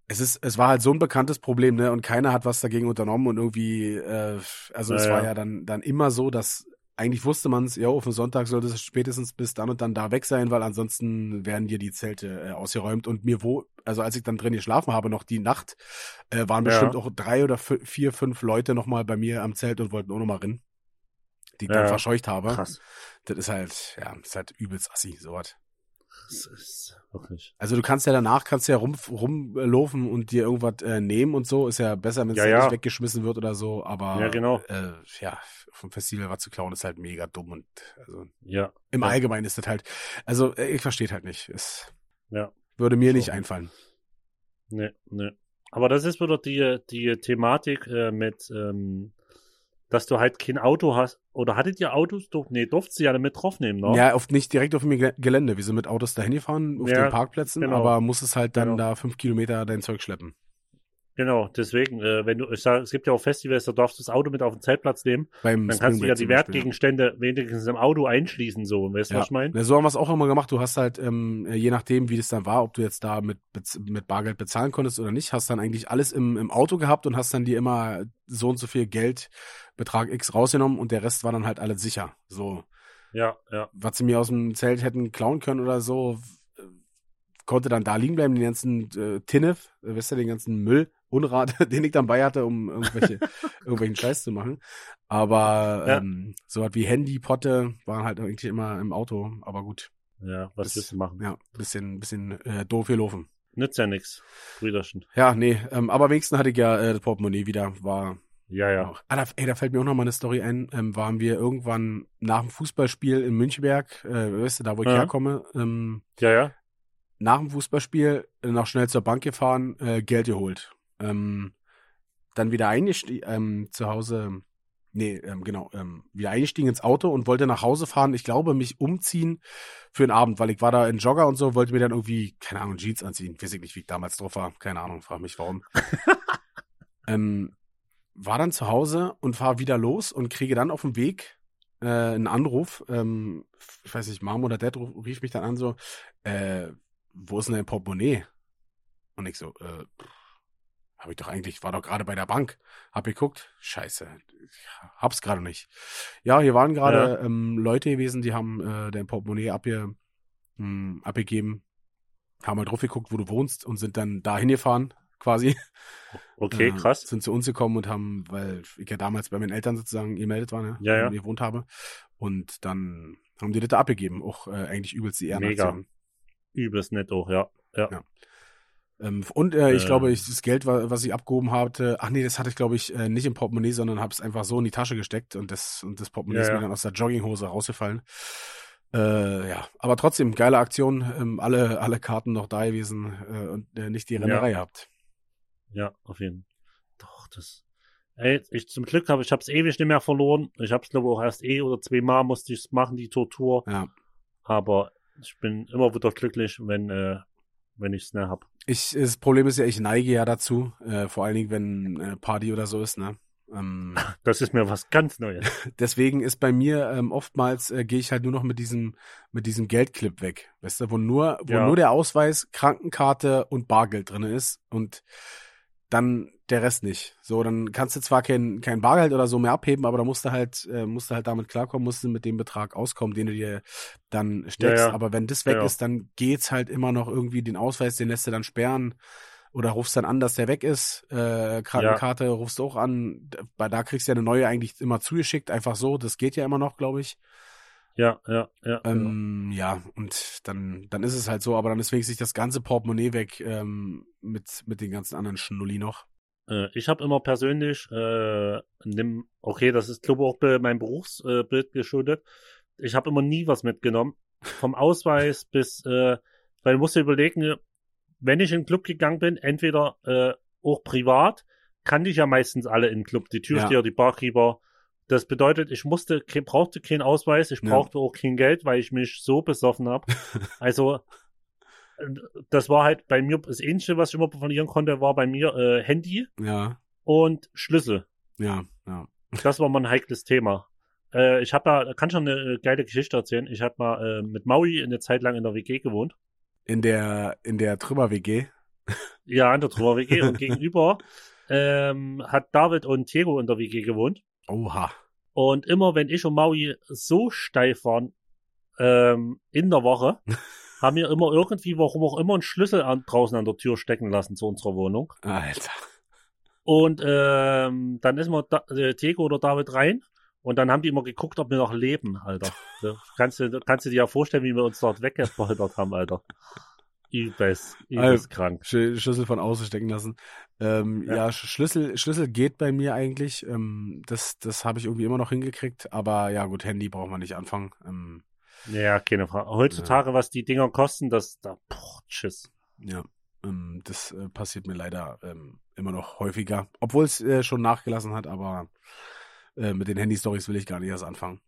es ist es war halt so ein bekanntes Problem, ne, und keiner hat was dagegen unternommen und irgendwie äh, also es Ja, war ja. ja dann dann immer so, dass eigentlich wusste man es, ja, auf den Sonntag sollte es spätestens bis dann und dann da weg sein, weil ansonsten werden dir die Zelte äh, ausgeräumt. Und mir wo, also als ich dann drin geschlafen habe, noch die Nacht, äh, waren Ja. bestimmt auch drei oder vier, fünf Leute nochmal bei mir am Zelt und wollten auch nochmal rein. Die ich dann Ja. verscheucht habe. Krass. Das ist halt, ja, das ist halt übelst assi, sowas. Das ist wirklich. Also du kannst ja danach, kannst ja rum, rumlaufen und dir irgendwas äh, nehmen und so. Ist ja besser, wenn es Ja, ja, nicht weggeschmissen wird oder so. Aber Ja, genau. äh, ja, vom Festival was zu klauen ist halt mega dumm und also Ja. im Ja. Allgemeinen ist das halt, also äh, ich verstehe halt nicht. Es Ja. würde mir So. nicht einfallen. Ne, ne. Aber das ist wieder die, die Thematik äh, mit, ähm, dass du halt kein Auto hast. Oder hattet ihr Autos? Doch, nee, durftet ihr ja mit draufnehmen, ne? Ja, oft nicht direkt auf dem Ge- Gelände. Wir sind mit Autos dahin gefahren, auf Ja, den Parkplätzen, genau. aber muss es halt dann Genau. da fünf Kilometer dein Zeug schleppen. Genau, deswegen, äh, wenn du, ich sag, es gibt ja auch Festivals, da darfst du das Auto mit auf den Zeltplatz nehmen. Beim Dann kannst du ja die Wertgegenstände wenigstens im Auto einschließen, so. Weißt du, Ja. was ich meine? Ja, so haben wir es auch immer gemacht. Du hast halt, ähm, je nachdem, wie das dann war, ob du jetzt da mit, mit Bargeld bezahlen konntest oder nicht, hast dann eigentlich alles im, im Auto gehabt und hast dann dir immer so und so viel Geld, Betrag X rausgenommen und der Rest war dann halt alles sicher. So, Ja, ja. was sie mir aus dem Zelt hätten klauen können oder so, äh, konnte dann da liegen bleiben, den ganzen äh, Tinnef, äh, weißt du, den ganzen Müll, Unrat, den ich dann bei hatte, um irgendwelche, irgendwelchen Scheiß zu machen. Aber Ja. ähm, so was wie Handy, Potte waren halt eigentlich immer im Auto, aber gut. Ja, was willst du machen? Ja, bisschen, bisschen äh, doof gelaufen. Nützt ja nix, Brüderchen. Ja, nee, ähm, aber wenigstens hatte ich ja äh, das Portemonnaie wieder, war Ja, ja. auch. Ah, da, ey, da fällt mir auch noch mal eine Story ein. Ähm, waren wir irgendwann nach dem Fußballspiel in Münchberg, äh, weißt du, da wo ich Ja. herkomme, ähm, Ja, ja. nach dem Fußballspiel äh, noch schnell zur Bank gefahren, äh, Geld geholt. Ähm, dann wieder eingestiegen, ähm, zu Hause, nee, ähm, genau, ähm, wieder eingestiegen ins Auto und wollte nach Hause fahren. Ich glaube, mich umziehen für den Abend, weil ich war da in Jogger und so, wollte mir dann irgendwie, keine Ahnung, Jeans anziehen. Weiß ich nicht, wie ich damals drauf war. Keine Ahnung, frag mich warum. ähm, war dann zu Hause und fahr wieder los und kriege dann auf dem Weg äh, einen Anruf. Ähm, ich weiß nicht, Mom oder Dad rief mich dann an so, äh, wo ist denn dein Portemonnaie? Und ich so, äh, habe ich doch eigentlich, war doch gerade bei der Bank. Hab geguckt, scheiße, ich hab's gerade nicht. Ja, hier waren gerade ähm, Leute gewesen, die haben äh, dein Portemonnaie abge, mh, abgegeben, haben mal drauf geguckt, wo du wohnst und sind dann dahin gefahren, quasi. Okay, Äh, krass. Sind zu uns gekommen und haben, weil ich ja damals bei meinen Eltern sozusagen gemeldet war, ne? Ja, ja. wo ich gewohnt habe. Und dann haben die das da abgegeben. Auch äh, eigentlich übelst die Ehrenaktion. Übelst nett auch, ja. Ja. Ja. Ähm, und äh, ich Ähm. glaube, ich, das Geld, wa- was ich abgehoben hatte, ach nee, das hatte ich, glaube ich, äh, nicht im Portemonnaie, sondern habe es einfach so in die Tasche gesteckt und das, und das Portemonnaie Ja, ist ja. mir dann aus der Jogginghose rausgefallen. Äh, ja, aber trotzdem, geile Aktion, ähm, alle, alle Karten noch da gewesen äh, und äh, nicht die Rennerei gehabt. Ja, auf jeden Fall. Doch, das. Ey, ich zum Glück habe ich hab's ewig nicht mehr verloren. Ich hab's glaube auch erst eh oder zweimal musste ich's machen, die Tortur. Ja. Aber ich bin immer wieder glücklich, wenn, äh, wenn ich's ne hab. Ich, das Problem ist ja, ich neige ja dazu, äh, vor allen Dingen, wenn äh, Party oder so ist, ne? Ähm, Das ist mir was ganz Neues. deswegen ist bei mir ähm, oftmals äh, gehe ich halt nur noch mit diesem mit diesem Geldclip weg, weißt du, wo nur wo Ja. nur der Ausweis, Krankenkarte und Bargeld drin ist und dann der Rest nicht. So, dann kannst du zwar kein kein Bargeld oder so mehr abheben, aber da musst du halt äh, musst du halt damit klarkommen, musst du mit dem Betrag auskommen, den du dir dann steckst. Ja, ja. Aber wenn das weg Ja, ist, dann geht's halt immer noch irgendwie den Ausweis, den lässt du dann sperren oder rufst dann an, dass der weg ist. Äh, Krankenkarte rufst du auch an. Bei da kriegst du ja eine neue eigentlich immer zugeschickt, einfach so. Das geht ja immer noch, glaube ich. Ja, ja, ja. Ähm, ja, und dann, dann ist es halt so, aber dann ist wenigstens das ganze Portemonnaie weg ähm, mit, mit den ganzen anderen Schnulli noch. Äh, ich habe immer persönlich, äh, nimm, okay, das ist glaube auch meinem Berufsbild geschuldet. Ich habe immer nie was mitgenommen. Vom Ausweis bis, äh, weil du musst dir überlegen, wenn ich in den Club gegangen bin, entweder äh, auch privat, kannte ich ja meistens alle im Club, die Türsteher, Ja. die Barkeeper. Das bedeutet, ich musste, brauchte keinen Ausweis, ich Ja. brauchte auch kein Geld, weil ich mich so besoffen habe. also das war halt bei mir das Ähnliche, was ich immer verlieren konnte, war bei mir äh, Handy Ja, und Schlüssel. ja, ja. Das war mal ein heikles Thema. Äh, ich habe da, kann schon eine äh, geile Geschichte erzählen. Ich habe mal äh, mit Maui eine Zeit lang in der WG gewohnt. In der, in der Trümmer-WG. Ja, in der Trauer WG und gegenüber ähm, hat David und Diego in der WG gewohnt. Oha. Und immer wenn ich und Maui so steif waren ähm, in der Woche, haben wir immer irgendwie, warum auch immer, einen Schlüssel an, draußen an der Tür stecken lassen zu unserer Wohnung. Alter. Und ähm, dann ist mal da, äh, Diego oder David rein und dann haben die immer geguckt, ob wir noch leben, Alter. So, kannst, du, kannst du dir ja vorstellen, wie wir uns dort weggepoltert haben, Alter. Übelst, übelst Also, krank. Sch Schlüssel von außen stecken lassen. Ähm, ja, Ja. Sch- Schlüssel, Schlüssel geht bei mir eigentlich. Ähm, das das habe ich irgendwie immer noch hingekriegt. Aber ja, gut, Handy braucht man nicht anfangen. Ähm, Ja, keine Frage. Heutzutage, was die Dinger kosten, das, da, boah, tschüss. ja, ähm, das äh, passiert mir leider ähm, immer noch häufiger. Obwohl es äh, schon nachgelassen hat, aber äh, mit den Handy-Stories will ich gar nicht erst anfangen.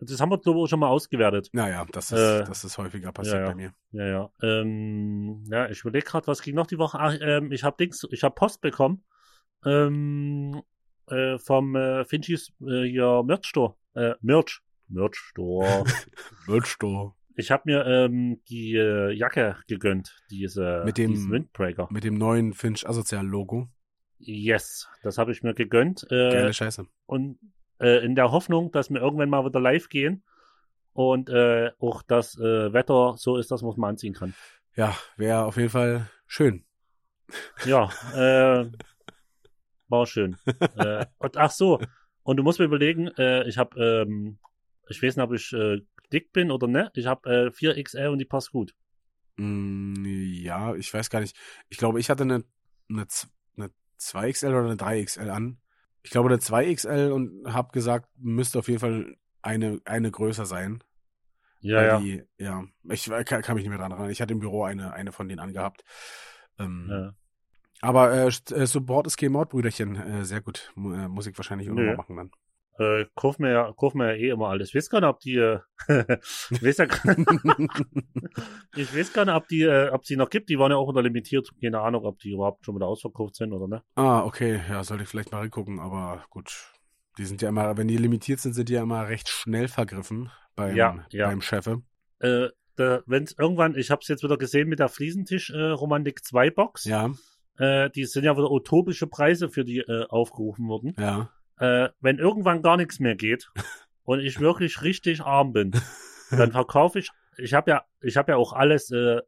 Das haben wir, glaube ich, schon mal ausgewertet. Naja, das ist, Äh, das ist häufiger passiert ja. bei mir. Ja, ja. Ähm, ja, ich überlege gerade, was ging noch die Woche. Ach, ähm, ich habe Dings, ich habe Post bekommen ähm, äh, vom äh, Finchis äh, hier Merch Store. Äh, Merch. Merch Store. Merch du. ich habe mir ähm, die äh, Jacke gegönnt, diese Mit dem- diesen Windbreaker. Mit dem neuen Finch Asozial Logo. Yes, das habe ich mir gegönnt. Äh, Geile Scheiße. und äh, in der Hoffnung, dass wir irgendwann mal wieder live gehen und äh, auch das äh, Wetter so ist, dass man es mal anziehen kann. Ja, wäre auf jeden Fall schön. Ja, äh, war schön. äh, und, ach so, und du musst mir überlegen, äh, ich habe, ähm, ich weiß nicht, ob ich äh, dick bin oder ne, ich habe äh, 4XL und die passt gut. Mm, ja, ich weiß gar nicht. Ich glaube, ich hatte eine, eine, eine 2XL oder eine 3XL an. Ich glaube, eine 2XL und habe gesagt, müsste auf jeden Fall eine, eine größer sein. Ja, Weil ja. Die, ja, ich kann, kann mich nicht mehr dran erinnern. Ich hatte im Büro eine, eine von denen angehabt. Ähm, ja. Aber äh, äh, Support ist Game Out, Brüderchen. Äh, sehr gut. Mu äh, muss ich wahrscheinlich auch nochmal machen dann. Äh, kauf mir ja, kauf mir ja eh immer alles. Ich weiß gar nicht, ob die, äh, weiß ja, ich weiß gar nicht, ob die, äh, ob sie noch gibt. Die waren ja auch unter limitiert. Keine Ahnung, ob die überhaupt schon wieder ausverkauft sind oder ne. ah, okay. Ja, sollte ich vielleicht mal reingucken, aber gut. Die sind ja immer, wenn die limitiert sind, sind die ja immer recht schnell vergriffen beim, Ja, ja. beim Chefe. Äh, wenn es irgendwann, ich habe es jetzt wieder gesehen mit der Fliesentisch äh, Romantik 2 Box. Ja, Äh, die sind ja wieder utopische Preise für die äh, aufgerufen worden. ja. Äh, wenn irgendwann gar nichts mehr geht und ich wirklich richtig arm bin, dann verkaufe ich. Ich habe ja, ich habe ja auch alles, äh,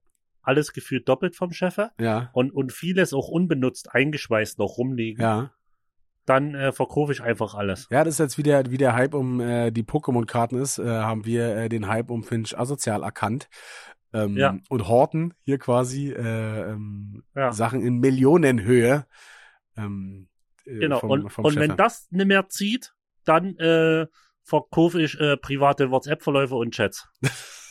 alles gefühlt doppelt vom Chefe Ja, und und vieles auch unbenutzt eingeschweißt noch rumliegen. ja. Dann äh, verkaufe ich einfach alles. Ja, das ist jetzt wieder, wie der Hype um äh, die Pokémon-Karten ist, äh, haben wir äh, den Hype um Finch asozial erkannt. Ähm, Ja. Und horten hier quasi äh, ähm, Ja. Sachen in Millionenhöhe. Ähm, äh, Genau. vom, und vom und wenn das nicht mehr zieht, dann äh, verkaufe ich äh, private WhatsApp-Verläufe und Chats.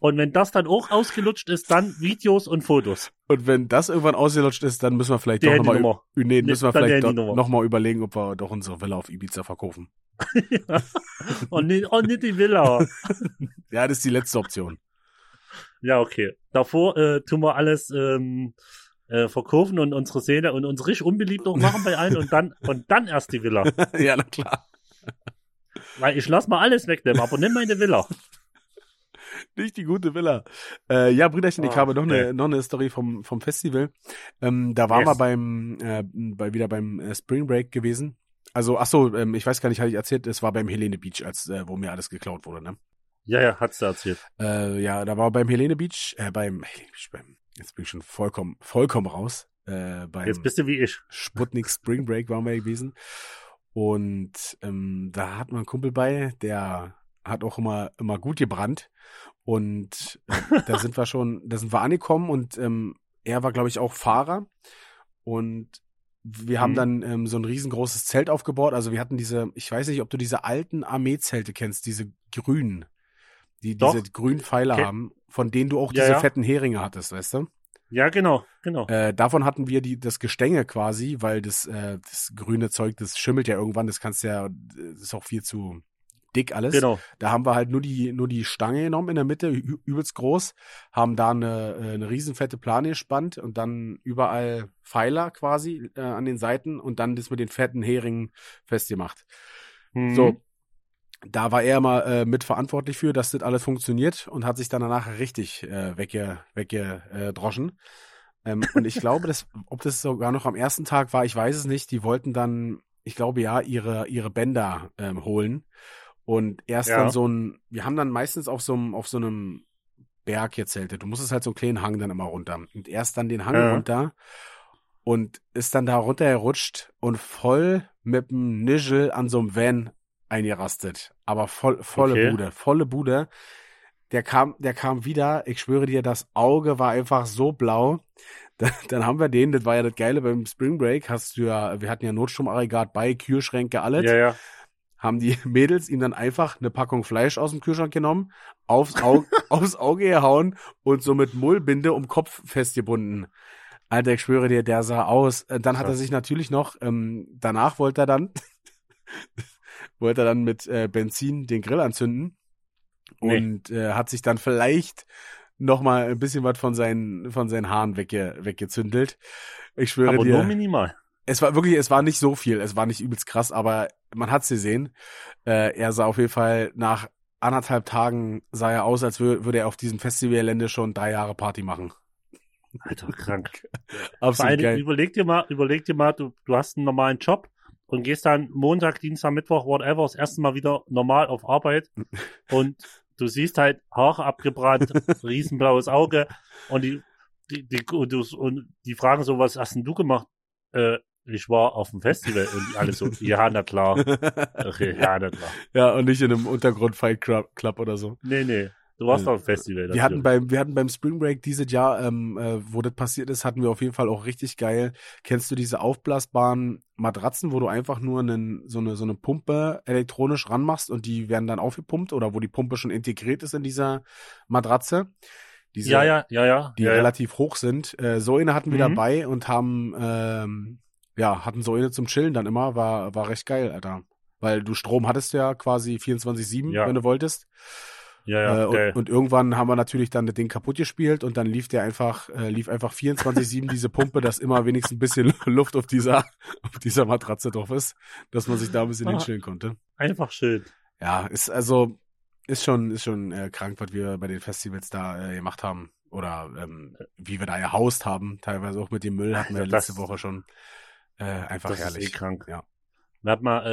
Und wenn das dann auch ausgelutscht ist, dann Videos und Fotos. Und wenn das irgendwann ausgelutscht ist, dann müssen wir vielleicht Die doch nochmal nee, müssen wir vielleicht noch mal überlegen, ob wir doch unsere Villa auf Ibiza verkaufen. Und nicht, und nicht die Villa. Ja, das ist die letzte Option. Ja, okay. Davor äh, tun wir alles ähm, äh, verkaufen und unsere Seele und uns richtig unbeliebt auch machen bei allen und dann und dann erst die Villa. ja, na klar. Weil ich lass mal alles wegnehmen, aber nimm meine Villa. Nicht die gute Villa. Äh, ja, Brüderchen, ich Ach, habe noch eine, noch eine Story vom, vom Festival. Ähm, da waren Yes. wir beim, äh, bei, wieder beim äh, Spring Break gewesen. Also, ach so, ähm, ich weiß gar nicht, hatte ich erzählt, es war beim Helene Beach, als, äh, wo mir alles geklaut wurde, ne? Ja, ja, hat's dir erzählt. Äh, ja, da war beim Helene Beach, äh, beim, Helene Beach, beim, jetzt bin ich schon vollkommen, vollkommen raus. Äh, Jetzt bist du wie ich. Sputnik Spring Break waren wir gewesen. Und ähm, da hat man einen Kumpel bei, der hat auch immer, immer gut gebrannt. Und äh, da sind wir schon, da sind wir angekommen und ähm, er war, glaube ich, auch Fahrer. Und wir haben Mhm. dann ähm, so ein riesengroßes Zelt aufgebaut. Also wir hatten diese, ich weiß nicht, ob du diese alten Armeezelte kennst, diese grünen, die Doch. diese grünen Pfeiler Ke- haben. Von denen du auch Ja, diese ja. fetten Heringe hattest, weißt du? Ja, genau, genau. Äh, davon hatten wir die, das Gestänge quasi, weil das, äh, das grüne Zeug, das schimmelt ja irgendwann, das kannst ja, das ist auch viel zu dick alles. genau. Da haben wir halt nur die, nur die Stange genommen in der Mitte, übelst groß, haben da eine, äh, eine riesenfette Plane gespannt und dann überall Pfeiler quasi äh, an den Seiten und dann das mit den fetten Heringen festgemacht. Mhm. So, da war er mal äh, mitverantwortlich für, dass das alles funktioniert und hat sich dann danach richtig äh, wegge, weggedroschen. Ähm, und ich glaube, dass, ob das sogar noch am ersten Tag war, ich weiß es nicht. Die wollten dann, ich glaube ja, ihre, ihre Bänder ähm, holen. Und erst Ja. dann so ein, wir haben dann meistens auf so einem, auf so einem Berg gezeltet. Du musstest halt so einen kleinen Hang dann immer runter. Und erst dann den Hang Ja. runter und ist dann da runtergerutscht und voll mit dem Nischel an so einem Van eingerastet. Aber voll, volle Okay. Bude, volle Bude. Der kam, der kam wieder. Ich schwöre dir, das Auge war einfach so blau. Dann, dann haben wir den, das war ja das Geile beim Spring Break, hast du ja, wir hatten ja Notstromaggregat bei, Kühlschränke, alles Ja, ja. haben die Mädels ihm dann einfach eine Packung Fleisch aus dem Kühlschrank genommen, aufs Auge, aufs Auge gehauen und so mit Mullbinde um Kopf festgebunden. Alter, ich schwöre dir, der sah aus. Äh, Dann hat er sich natürlich noch, ähm, danach wollte er dann, wollte er dann mit äh, Benzin den Grill anzünden Nee. und äh, hat sich dann vielleicht noch mal ein bisschen was von seinen, von seinen Haaren wegge, weggezündelt. Ich schwöre Aber dir. nur minimal. Es war wirklich, es war nicht so viel, es war nicht übelst krass, aber man hat's gesehen. Äh, er sah auf jeden Fall nach anderthalb Tagen sah er aus, als wür würde er auf diesem Festivalgelände schon drei Jahre Party machen. Alter, krank. Vor Absolut allem, geil. überleg dir mal, überleg dir mal, du, du hast einen normalen Job und gehst dann Montag, Dienstag, Mittwoch, whatever, das erste Mal wieder normal auf Arbeit und du siehst halt Haare abgebrannt, riesenblaues Auge und die, die, die, und, du, und die fragen so, was hast denn du gemacht? Äh, ich war auf dem Festival und die alle so, ja, na klar. Okay, ja, na klar. ja, und nicht in einem Untergrund Fight Club oder so. Nee, nee, du warst Ja. auf dem Festival. Wir hatten beim, wir hatten beim Spring Break dieses Jahr, ähm, äh, wo das passiert ist, hatten wir auf jeden Fall auch richtig geil. Kennst du diese aufblasbaren Matratzen, wo du einfach nur einen, so eine, so eine Pumpe elektronisch ranmachst und die werden dann aufgepumpt oder wo die Pumpe schon integriert ist in dieser Matratze? Diese, ja, ja, ja, ja. die ja, ja. relativ hoch sind. Äh, so eine hatten wir Mhm. dabei und haben, ähm, ja, hatten so eine zum Chillen dann immer, war, war recht geil, Alter. Weil du Strom hattest ja quasi 24-7, Ja. wenn du wolltest. Ja, ja, äh, geil. und, und irgendwann haben wir natürlich dann das Ding kaputt gespielt und dann lief der einfach, äh, lief einfach 24-7 diese Pumpe, dass immer wenigstens ein bisschen Luft auf dieser, auf dieser Matratze drauf ist, dass man sich da ein bisschen Ah. hinchillen konnte. Einfach schön. Ja, ist also, ist schon, ist schon äh, krank, was wir bei den Festivals da äh, gemacht haben. Oder ähm, wie wir da gehaust haben, teilweise auch mit dem Müll hatten wir Das- letzte Woche schon. Äh, einfach Das ist herrlich. eh krank. Ja. Wir hatten mal,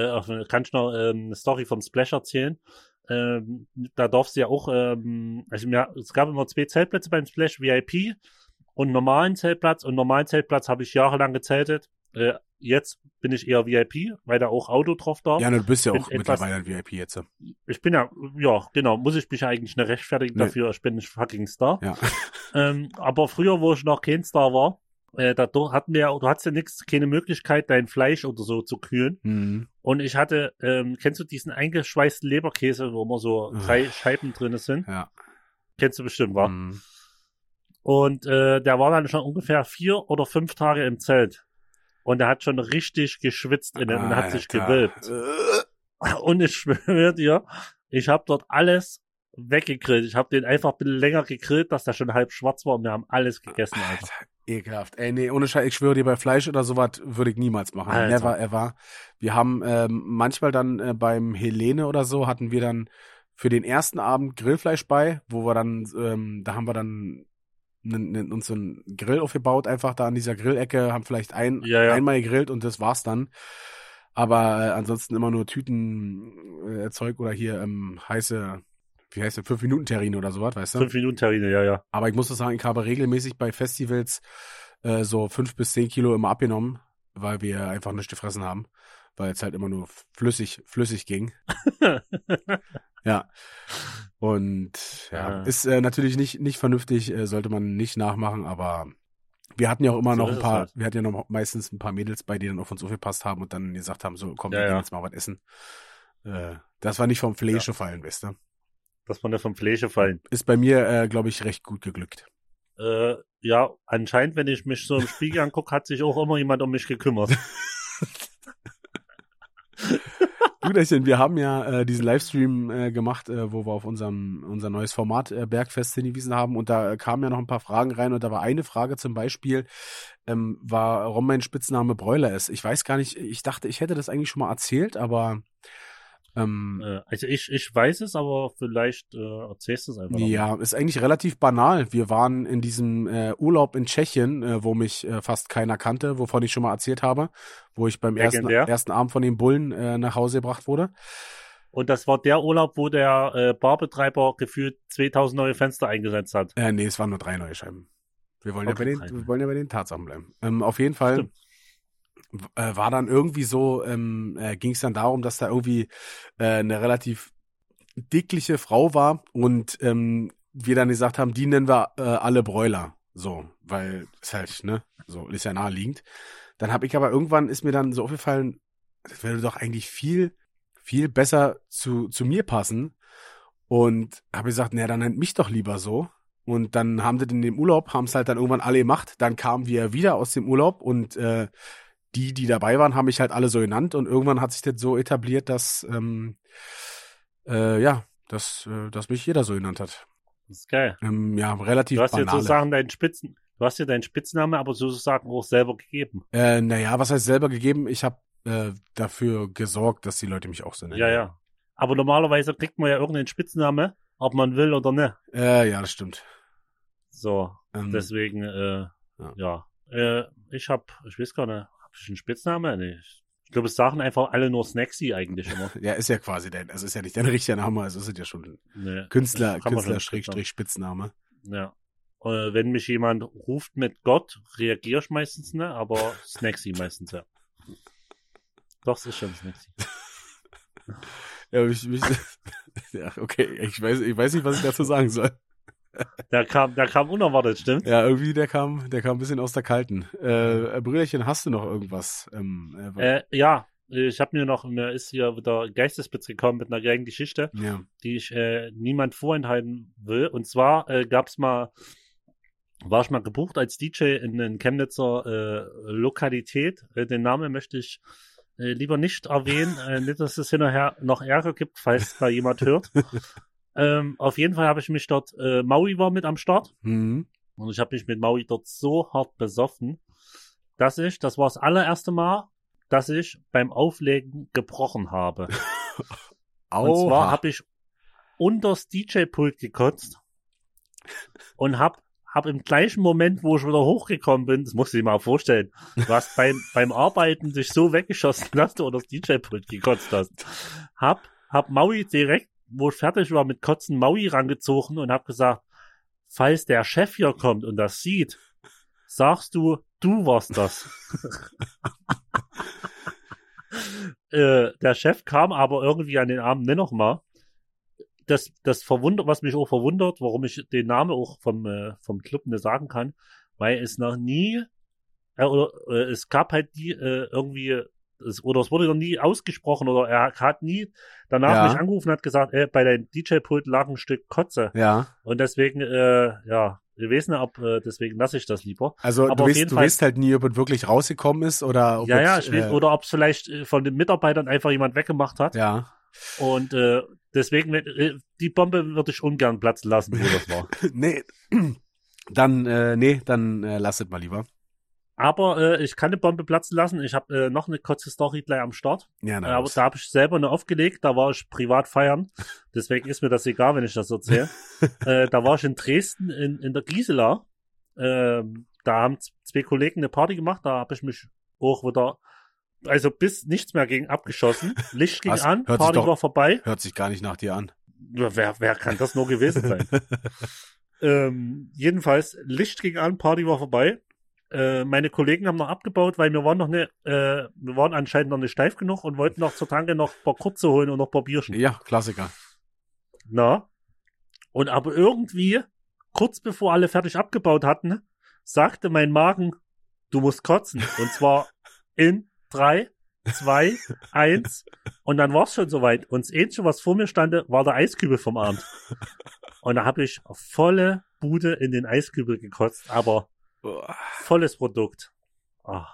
äh, kann ich noch ähm, eine Story vom Splash erzählen? Ähm, da darfst du ja auch, ähm, also ja, es gab immer zwei Zeltplätze beim Splash, VIP und normalen Zeltplatz. Und normalen Zeltplatz habe ich jahrelang gezeltet. Äh, jetzt bin ich eher VIP, weil da auch Auto drauf darf. Ja, du bist ja bin auch etwas- mittlerweile ein VIP jetzt. Ich bin ja, ja, genau, muss ich mich eigentlich nicht rechtfertigen Nee. dafür, ich bin nicht fucking Star. Ja. Ähm, aber früher, wo ich noch kein Star war, äh, da do- hatten wir, ja- du hattest ja nichts, keine Möglichkeit, dein Fleisch oder so zu kühlen. Mhm. Und ich hatte, ähm, kennst du diesen eingeschweißten Leberkäse, wo immer so drei Scheiben drin sind? Ja. Kennst du bestimmt, wa? Mhm. Und äh, der war dann schon ungefähr vier oder fünf Tage im Zelt. Und er hat schon richtig geschwitzt in und hat sich gewölbt. Und ich schwöre dir, ich habe dort alles weggegrillt. Ich habe den einfach ein bisschen länger gegrillt, dass der schon halb schwarz war und wir haben alles gegessen, Alter. Alter, ekelhaft. Ey, nee, ohne Scheiß, ich schwöre dir, bei Fleisch oder sowas würde ich niemals machen. Alter. Never ever. Wir haben ähm, manchmal dann äh, beim Helene oder so hatten wir dann für den ersten Abend Grillfleisch bei, wo wir dann, ähm, da haben wir dann uns so einen Grill aufgebaut, einfach da an dieser Grillecke, haben vielleicht ein, Ja, ja. einmal gegrillt und das war's dann. Aber äh, ansonsten immer nur Tüten äh, Zeug oder hier ähm, heiße, wie heißt der, 5-Minuten-Terrine oder sowas, weißt du? Fünf Minuten Terrine, ja, ja. Aber ich muss das sagen, ich habe regelmäßig bei Festivals äh, so fünf bis zehn Kilo immer abgenommen, weil wir einfach nichts gefressen haben, weil es halt immer nur flüssig, flüssig ging. ja. Und ja, Ja. ist äh, natürlich nicht, nicht vernünftig, äh, sollte man nicht nachmachen, aber wir hatten ja auch immer So noch ein paar, halt. wir hatten ja noch meistens ein paar Mädels bei, die dann auf uns aufgepasst haben und dann gesagt haben, so komm, wir Ja, gehen ja. jetzt mal was essen. Äh, das war nicht vom Fleisch fallen, weißt du? Dass wir nicht vom Fläche fallen. Ist bei mir, äh, glaube ich, recht gut geglückt. Äh, ja, anscheinend, wenn ich mich so im Spiegel angucke, hat sich auch immer jemand um mich gekümmert. Brüderchen, wir haben ja äh, diesen Livestream äh, gemacht, äh, wo wir auf unserem unser neues Format äh, Bergfest hingewiesen haben und da äh, kamen ja noch ein paar Fragen rein und da war eine Frage zum Beispiel, ähm, warum mein Spitzname Bräuler ist. Ich weiß gar nicht, ich dachte, ich hätte das eigentlich schon mal erzählt, aber ähm, Äh, also ich, ich weiß es, aber vielleicht äh, erzählst du es einfach. Ja, ist eigentlich relativ banal. Wir waren in diesem äh, Urlaub in Tschechien, äh, wo mich äh, fast keiner kannte, wovon ich schon mal erzählt habe, wo ich beim ersten, ersten Abend von den Bullen äh, nach Hause gebracht wurde. Und das war der Urlaub, wo der Barbetreiber gefühlt 2000 neue Fenster eingesetzt hat. Äh, nee, es waren nur drei neue Scheiben. Wir wollen, Okay, ja, bei den, wir wollen ja bei den Tatsachen bleiben. Ähm, auf jeden Fall Stimmt. Äh, war dann irgendwie so, ähm, äh, ging es dann darum, dass da irgendwie äh, eine relativ dickliche Frau war und ähm, wir dann gesagt haben, die nennen wir äh, alle Bräuler. So, weil ist halt, ne, so ist ja naheliegend. Dann habe ich aber irgendwann ist mir dann so aufgefallen, das würde doch eigentlich viel, viel besser zu, zu mir passen. Und habe gesagt, naja, dann nennt mich doch lieber so. Und dann haben sie in dem Urlaub, haben es halt dann irgendwann alle gemacht. Dann kamen wir wieder aus dem Urlaub und äh, die, die dabei waren, haben mich halt alle so genannt. Und irgendwann hat sich das so etabliert, dass ähm, äh, ja, dass, äh, dass mich jeder so genannt hat. Das ist geil. Ähm, ja, relativ Du hast dir banale. sozusagen deinen Spitzen, du hast dir deinen Spitzname aber sozusagen auch selber gegeben. Äh, naja, was heißt selber gegeben? Ich habe äh, dafür gesorgt, dass die Leute mich auch so nennen. Ja, ja. Aber normalerweise kriegt man ja irgendeinen Spitzname, ob man will oder nicht. Äh, ja, das stimmt. So, Ähm, deswegen, äh, Ja. ja. Äh, ich hab, ich weiß gar nicht, einen Spitznamen? Nee. Ich, glaube, es sagen einfach alle nur Snacksy eigentlich immer. ja, ist ja quasi dein, also ist ja nicht dein richtiger Name, also ist ja schon Nee. Künstler, Kann man Künstler schon Schrägstrich Spitzname. Ja. Äh, wenn mich jemand ruft mit Gott, reagiere ich meistens nicht, aber Snacksy meistens, ja. Doch, es ist schon Snacksy. Ja, ich, ich, ja, okay, ich weiß, ich weiß nicht, was ich dazu sagen soll. Der kam, der kam unerwartet, stimmt? Ja, irgendwie, der kam, der kam ein bisschen aus der Kalten. Äh, Brüderchen, hast du noch irgendwas? Ähm, äh, Äh, ja, ich habe mir noch, mir ist hier wieder Geistesblitz gekommen mit einer geilen Geschichte, ja. die ich äh, niemand vorenthalten will. Und zwar äh, gab's mal, war ich mal gebucht als DJ in einer Chemnitzer äh, Lokalität. Äh, den Namen möchte ich äh, lieber nicht erwähnen, äh, nicht, dass es hinterher noch Ärger gibt, falls da jemand hört. ähm, auf jeden Fall habe ich mich dort, äh, Maui war mit am Start. Mhm. Und ich habe mich mit Maui dort so hart besoffen, dass ich, das war das allererste Mal, dass ich beim Auflegen gebrochen habe. Und zwar habe ich unters DJ-Pult gekotzt und hab, hab im gleichen Moment, wo ich wieder hochgekommen bin, das musst du dir mal vorstellen, du hast beim, beim Arbeiten dich so weggeschossen, dass du unter das DJ-Pult gekotzt hast. Hab, hab Maui direkt, wo ich fertig war mit Kotzen, Maui rangezogen und hab gesagt, falls der Chef hier kommt und das sieht, sagst du, du warst das. äh, der Chef kam aber irgendwie an den Abend nicht noch mal. Das, das verwundert, was mich auch verwundert, warum ich den Namen auch vom, äh, vom Club nicht sagen kann, weil es noch nie, äh, oder, äh, es gab halt die äh, irgendwie, es, oder es wurde noch nie ausgesprochen oder er hat nie danach Ja. mich angerufen und hat gesagt, äh, bei deinem DJ-Pult lag ein Stück Kotze. Ja, Und deswegen, äh, ja, wir wissen ob, äh, deswegen lasse ich das lieber. also Aber du weißt, du Fall- weißt halt nie, ob es wirklich rausgekommen ist oder ob ja, ja, ich weiß, äh, oder ob es vielleicht äh, von den Mitarbeitern einfach jemand weggemacht hat. Ja. Und äh, deswegen, äh, die Bombe würde ich ungern platzen lassen, wo das war. nee. Dann, äh, nee, dann äh, lass es mal lieber. Aber äh, ich kann eine Bombe platzen lassen. Ich habe äh, noch eine kurze Story gleich am Start. Ja, Äh, na, aber da habe ich selber eine aufgelegt. Da war ich privat feiern. Deswegen ist mir das egal, wenn ich das erzähle. äh, da war ich in Dresden in, in der Gisela. Ähm, da haben zwei Kollegen eine Party gemacht. Da habe ich mich auch wieder, also bis nichts mehr gegen abgeschossen. Licht ging Was? an, Hört Party doch- war vorbei. Hört sich gar nicht nach dir an. Wer, wer kann das nur gewesen sein? ähm, jedenfalls, Licht ging an, Party war vorbei. Äh, meine Kollegen haben noch abgebaut, weil wir waren noch ne, äh, wir waren anscheinend noch nicht steif genug und wollten noch zur Tanke noch ein paar Kurze holen und noch ein paar Bierchen. Ja, Klassiker. Na? Und aber irgendwie, kurz bevor alle fertig abgebaut hatten, sagte mein Magen, du musst kotzen. Und zwar in drei, zwei, eins und dann war es schon soweit. Und das Einzige, was vor mir stand, war der Eiskübel vom Abend. Und da habe ich volle Bude in den Eiskübel gekotzt, aber volles Produkt. Ach.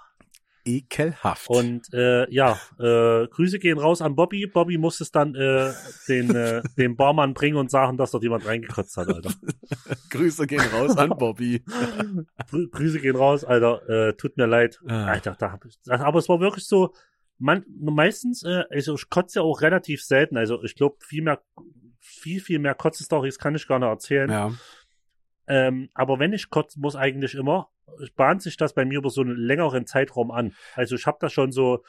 ekelhaft. Und äh, ja, äh, Grüße gehen raus an Bobby. Bobby muss es dann äh, den, äh, den Barmann bringen und sagen, dass dort jemand reingekotzt hat, Alter. Grüße gehen raus an Bobby. Grü- Grüße gehen raus, Alter. Äh, tut mir leid. Ah. Alter, da hab ich. Aber es war wirklich so, man, meistens, äh, also ich kotze ja auch relativ selten. Also ich glaube, viel mehr, viel, viel mehr Kotze-Stories kann ich gar nicht erzählen. Ja. Ähm, aber wenn ich kotzen muss, eigentlich immer, bahnt sich das bei mir über so einen längeren Zeitraum an. Also ich habe das schon so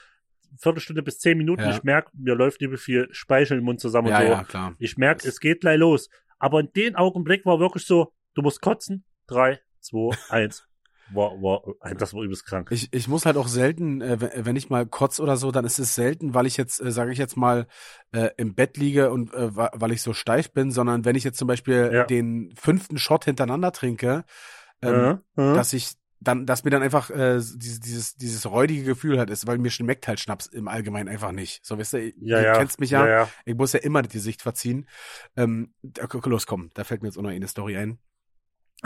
Viertelstunde bis zehn Minuten. Ja. Ich merke, mir läuft übel viel Speichel im Mund zusammen Ja, so. ja, klar. Ich merke, es geht gleich los. Aber in dem Augenblick war wirklich so, du musst kotzen. Drei, zwei, eins. War, war, das war übelst krank. Ich, ich muss halt auch selten, äh, wenn- ich mal kotz oder so, dann ist es selten, weil ich jetzt, äh, sage ich jetzt mal, äh, im Bett liege und äh, weil ich so steif bin, sondern wenn ich jetzt zum Beispiel Ja. den fünften Shot hintereinander trinke, ähm, Äh, äh. dass ich dann, dass mir dann einfach äh, dieses, dieses, dieses räudige Gefühl halt ist, weil mir schmeckt halt Schnaps im Allgemeinen einfach nicht. So, weißt du, ja, du ja. kennst mich ja, ja, ja. ich muss ja immer die Sicht verziehen. Ähm, los, komm, da fällt mir jetzt auch noch eine Story ein.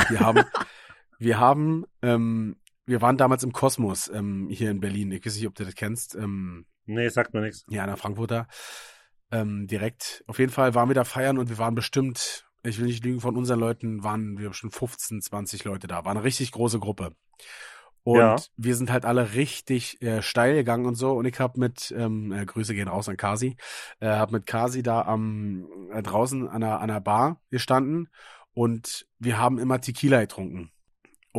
Wir haben, wir haben, ähm, wir waren damals im Kosmos ähm, hier in Berlin. Ich weiß nicht, ob du das kennst. Ähm, Nee, sagt mir nichts. ja, in der Frankfurter. Ähm, direkt. Auf jeden Fall waren wir da feiern und wir waren bestimmt, ich will nicht lügen, von unseren Leuten waren wir bestimmt 15, 20 Leute da. War eine richtig große Gruppe. Und Ja. wir sind halt alle richtig äh, steil gegangen und so. Und ich habe mit, ähm, äh, Grüße gehen raus an Kasi, äh, habe mit Kasi da am äh, draußen an einer, an einer Bar gestanden und wir haben immer Tequila getrunken.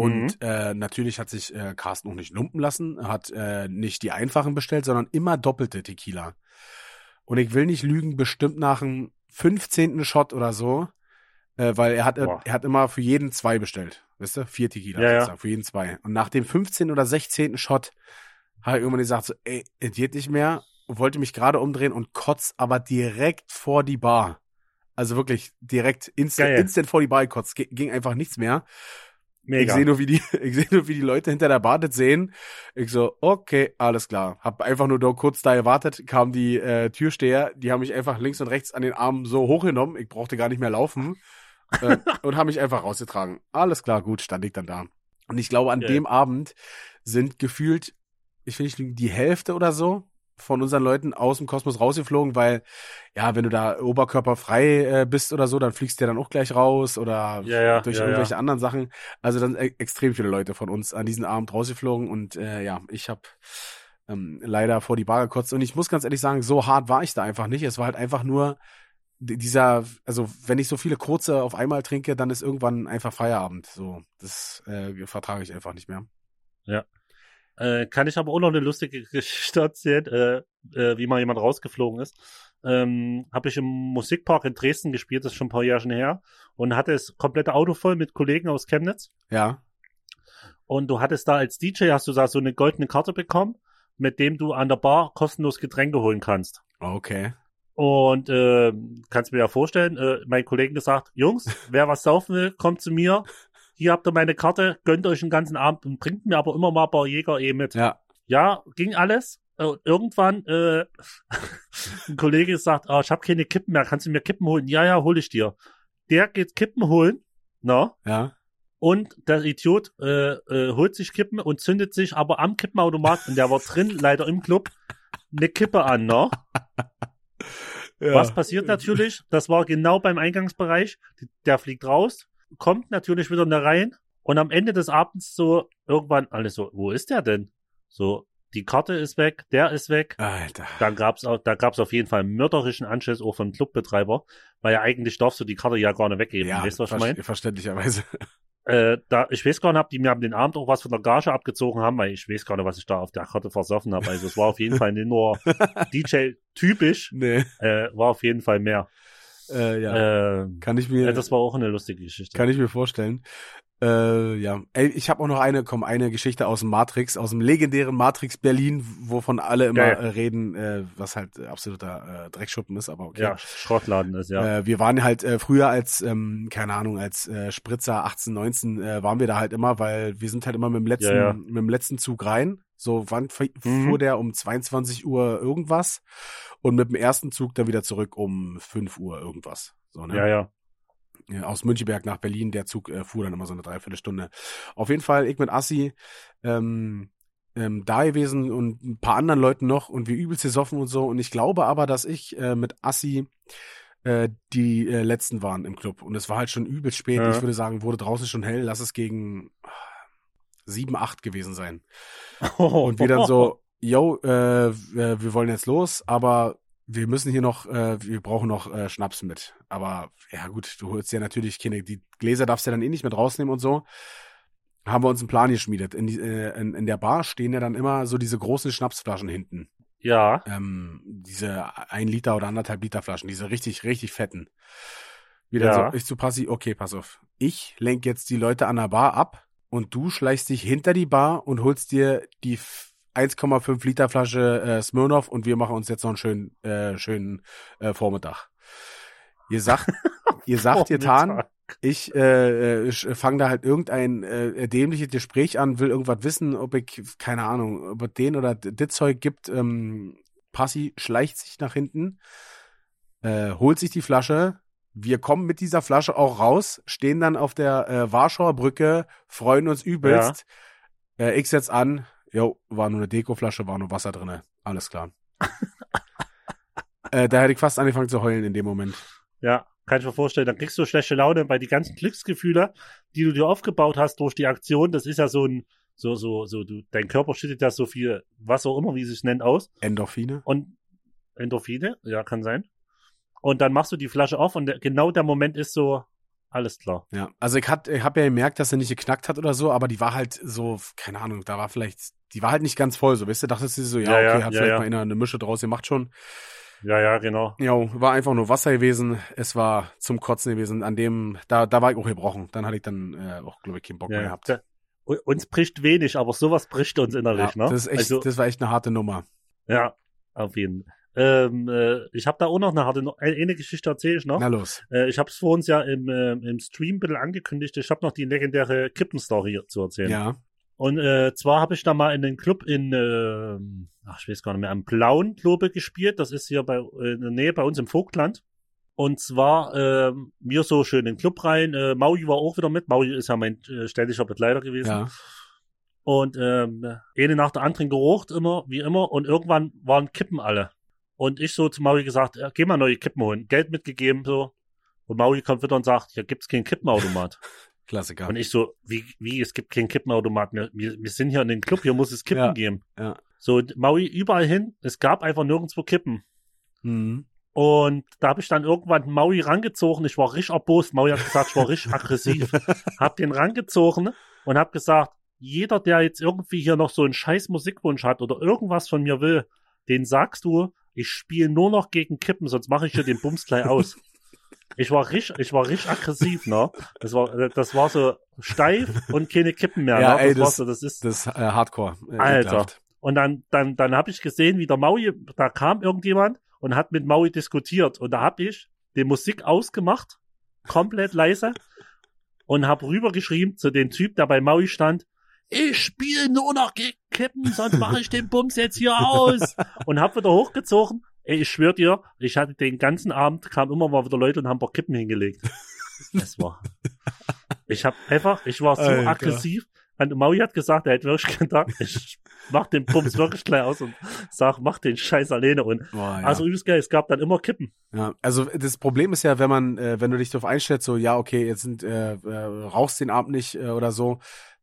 Und äh, natürlich hat sich äh, Carsten auch nicht lumpen lassen, hat äh, nicht die einfachen bestellt, sondern immer doppelte Tequila. Und ich will nicht lügen, bestimmt nach dem 15. Shot oder so, äh, weil er hat, Boah. er hat immer für jeden zwei bestellt. Weißt du? Vier Tequila Ja, ja. für jeden zwei. Und nach dem 15. oder 16. Shot hat er irgendwann gesagt, so, ey, es geht nicht mehr, wollte mich gerade umdrehen und kotzt aber direkt vor die Bar. Also wirklich direkt instant, instant vor die Bar gekotzt. Ge- Ging einfach nichts mehr. Mega. Ich sehe nur, wie die, ich sehe nur, wie die Leute hinter der Bar das sehen. Ich so, okay, alles klar. Hab einfach nur da kurz da gewartet, kam die äh, Türsteher, die haben mich einfach links und rechts an den Armen so hochgenommen, ich brauchte gar nicht mehr laufen äh, und haben mich einfach rausgetragen. Alles klar, gut, stand ich dann da. Und ich glaube, an Ja. dem Abend sind gefühlt, ich will nicht lügen, die Hälfte oder so von unseren Leuten aus dem Kosmos rausgeflogen, weil, ja, wenn du da oberkörperfrei äh, bist oder so, dann fliegst du ja dann auch gleich raus oder Ja, ja, durch ja, irgendwelche ja. anderen Sachen. Also dann e extrem viele Leute von uns an diesen Abend rausgeflogen und äh, ja, ich habe ähm, leider vor die Bar gekotzt und ich muss ganz ehrlich sagen, so hart war ich da einfach nicht. Es war halt einfach nur dieser, also wenn ich so viele kurze auf einmal trinke, dann ist irgendwann einfach Feierabend. So, das äh, vertrage ich einfach nicht mehr. Äh, kann ich aber auch noch eine lustige Geschichte erzählen, äh, äh, wie mal jemand rausgeflogen ist. Ähm, habe ich im Musikpark in Dresden gespielt, das ist schon ein paar Jahre schon her, und hatte das komplette Auto voll mit Kollegen aus Chemnitz. Ja, Und du hattest da als DJ, hast du da so eine goldene Karte bekommen, mit dem du an der Bar kostenlos Getränke holen kannst. okay. Und äh, kannst mir ja vorstellen, äh, mein Kollegen gesagt, Jungs, wer was saufen will, kommt zu mir. Hier habt ihr meine Karte, gönnt euch den ganzen Abend und bringt mir aber immer mal ein paar Jäger eh mit. Ja, Ja, ging alles. Und irgendwann äh, ein Kollege sagt, ah, ich habe keine Kippen mehr, kannst du mir Kippen holen? Ja, ja, hol ich dir. Der geht Kippen holen, na, ja. und der Idiot äh, äh, holt sich Kippen und zündet sich aber am Kippenautomat, und der war drin, leider im Club, eine Kippe an, ne? ja. Was passiert natürlich? Das war genau beim Eingangsbereich. Der fliegt raus, kommt natürlich wieder da rein und am Ende des Abends so irgendwann alles so, wo ist der denn? So, die Karte ist weg, der ist weg. Alter. Dann gab's auch, da gab's auf jeden Fall einen mörderischen Anschiss auch von Clubbetreiber, weil ja eigentlich darfst du die Karte ja gar nicht weggeben. Ja, weißt du, was ich meine? verständlicherweise. Äh, da, ich weiß gar nicht, ob die mir am den Abend auch was von der Gage abgezogen haben, weil ich weiß gar nicht, was ich da auf der Karte versoffen habe. Also es war auf jeden Fall nicht nur DJ-typisch, Nee, äh, war auf jeden Fall mehr. Äh, ja. Äh, kann ich mir, ja, das war auch eine lustige Geschichte. kann ich mir vorstellen. Äh, ja, Ey, ich habe auch noch eine, komm, eine Geschichte aus dem Matrix, aus dem legendären Matrix Berlin, wovon alle immer Geil. äh, reden, äh, was halt äh, absoluter äh, Dreckschuppen ist, aber okay. Ja, Schrottladen ist, ja. Äh, wir waren halt äh, früher als, ähm, keine Ahnung, als äh, Spritzer 18, 19 äh, waren wir da halt immer, weil wir sind halt immer mit dem letzten, Ja, ja. mit dem letzten Zug rein. So, wann Mhm. fuhr der um 22 Uhr irgendwas und mit dem ersten Zug dann wieder zurück um 5 Uhr irgendwas. So, ne? ja, ja. Ja, aus Müncheberg nach Berlin, der Zug äh, fuhr dann immer so eine Dreiviertelstunde. Auf jeden Fall, ich mit Assi ähm, ähm, da gewesen und ein paar anderen Leuten noch und wir übelst gesoffen und so. Und ich glaube aber, dass ich äh, mit Assi äh, die äh, letzten waren im Club. Und es war halt schon übelst spät. Ja. Ich würde sagen, wurde draußen schon hell. Lass es gegen ah, sieben, acht gewesen sein. Und wir dann so, yo, äh, wir wir wollen jetzt los, aber wir müssen hier noch, äh, wir brauchen noch äh, Schnaps mit. Aber ja gut, du holst ja natürlich keine, die Gläser darfst du ja dann eh nicht mit rausnehmen und so. Haben wir uns einen Plan geschmiedet. In, die, äh, in, in der Bar stehen ja dann immer so diese großen Schnapsflaschen hinten. Ja, Ähm, diese ein Liter oder anderthalb Liter Flaschen, diese richtig, richtig fetten. Wieder Ja. so, ich zu Passi, okay, pass auf. Ich lenk jetzt die Leute an der Bar ab und du schleichst dich hinter die Bar und holst dir die 1,5 Liter Flasche äh, Smirnoff und wir machen uns jetzt noch einen schönen, äh, schönen äh, Vormittag. Ihr sagt, ihr sagt, ihr tan, Vormittag. ich äh, äh, fange da halt irgendein äh, dämliches Gespräch an, will irgendwas wissen, ob ich, keine Ahnung, ob es den oder das Zeug gibt. Ähm, Passi schleicht sich nach hinten, äh, holt sich die Flasche. Wir kommen mit dieser Flasche auch raus, stehen dann auf der äh, Warschauer Brücke, freuen uns übelst. Äh, ich setz an, jo, war nur eine Dekoflasche, war nur Wasser drinne. Alles klar. äh, da hätte ich fast angefangen zu heulen in dem Moment. Ja, kann ich mir vorstellen. Dann kriegst du schlechte Laune, weil die ganzen Glücksgefühle, die du dir aufgebaut hast durch die Aktion, das ist ja so ein, so, so, so, du, dein Körper schüttet ja so viel, was auch immer, wie es sich nennt, aus. Endorphine. Und Endorphine, ja, kann sein. Und dann machst du die Flasche auf und der, genau der Moment ist so, alles klar. Ja, also ich, hat, ich habe ja gemerkt, dass er nicht geknackt hat oder so, aber die war halt so, keine Ahnung, da war vielleicht, die war halt nicht ganz voll, so, weißt du, dachtest du so, ja, Ja, okay, ja, hat ja, vielleicht mal einer eine Mische draus gemacht schon. Ja, ja, genau. Ja, war einfach nur Wasser gewesen, es war zum Kotzen gewesen, an dem, da, da war ich auch gebrochen, dann hatte ich dann äh, auch, glaube ich, keinen Bock mehr gehabt. Da- Uns bricht wenig, aber sowas bricht uns innerlich, ne? das ist echt, also, das war echt eine harte Nummer. ja, auf jeden Fall. Ähm, äh, ich habe da auch noch eine harte, eine, eine Geschichte erzähle ich noch. Na los. Äh, ich habe es vor uns ja im, äh, im Stream ein bisschen angekündigt. Ich habe noch die legendäre Kippenstory zu erzählen. Ja, Und äh, zwar habe ich da mal in den Club in, äh, ach, ich weiß gar nicht mehr, am Blauen, ich, gespielt. Das ist hier bei, äh, in der Nähe bei uns im Vogtland. Und zwar äh, mir so schön in den Club rein. Äh, Maui war auch wieder mit. Maui ist ja mein äh, ständiger Begleiter gewesen. ja. Und ähm, eine nach der anderen gerucht, immer, wie immer. Und irgendwann waren Kippen alle. Und ich so zu Maui gesagt, äh, geh mal neue Kippen holen. Geld mitgegeben, so. Und Maui kommt wieder und sagt, hier gibt's keinen Kippenautomat. Klassiker. Und ich so, wie, wie, es gibt keinen Kippenautomat mehr. Wir, wir sind hier in den Club, hier muss es Kippen Ja, geben. ja. So, Maui überall hin, es gab einfach nirgendwo Kippen. Mhm. Und da habe ich dann irgendwann Maui rangezogen. Ich war richtig erbost. Maui hat gesagt, ich war richtig aggressiv. hab den rangezogen und hab gesagt, jeder, der jetzt irgendwie hier noch so einen scheiß Musikwunsch hat oder irgendwas von mir will, den sagst du, ich spiele nur noch gegen Kippen, sonst mache ich hier den Bums gleich aus. Ich war richtig, ich war richtig aggressiv, ne? Das war, das war so steif und keine Kippen mehr, Ja, ne? ey, das, war das- so, das ist, Das äh, Hardcore. Äh, Alter. und dann, dann, dann habe ich gesehen, wie der Maui, da kam irgendjemand und hat mit Maui diskutiert. Und da habe ich die Musik ausgemacht, komplett leise, und habe rübergeschrieben zu dem Typ, der bei Maui stand, ich spiele nur noch gegen Kippen, sonst mache ich den Bums jetzt hier aus. Und hab wieder hochgezogen. Ey, ich schwör dir, ich hatte den ganzen Abend, kamen immer mal wieder Leute und haben ein paar Kippen hingelegt. Das war. Ich hab einfach, ich war so Alter. aggressiv. Und Maui hat gesagt, er hätte wirklich gedacht, ich mach den Bums wirklich gleich aus und sag, mach den Scheiß alleine. Und Boah, ja. also übelst geil, es gab dann immer Kippen. Ja, also das Problem ist ja, wenn man, äh, wenn du dich darauf einstellst, so ja, okay, jetzt sind äh, äh, rauchst den Abend nicht äh, oder so,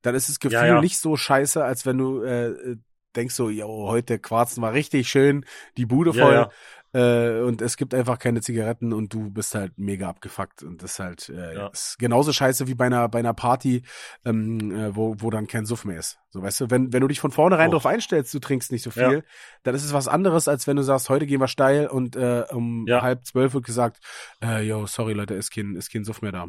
dann ist das Gefühl Ja, ja. nicht so scheiße, als wenn du äh, äh, denkst so, yo, heute Quarzen war richtig schön, die Bude voll ja. Äh, und es gibt einfach keine Zigaretten und du bist halt mega abgefuckt und das ist halt äh, ist genauso scheiße wie bei einer bei einer Party, ähm, äh, wo wo dann kein Suff mehr ist. So weißt du, wenn wenn du dich von vornherein Oh. darauf einstellst, du trinkst nicht so viel, dann ist es was anderes, als wenn du sagst, heute gehen wir steil und äh, um halb zwölf wird gesagt, äh, yo, sorry Leute, ist kein ist kein Suff mehr da.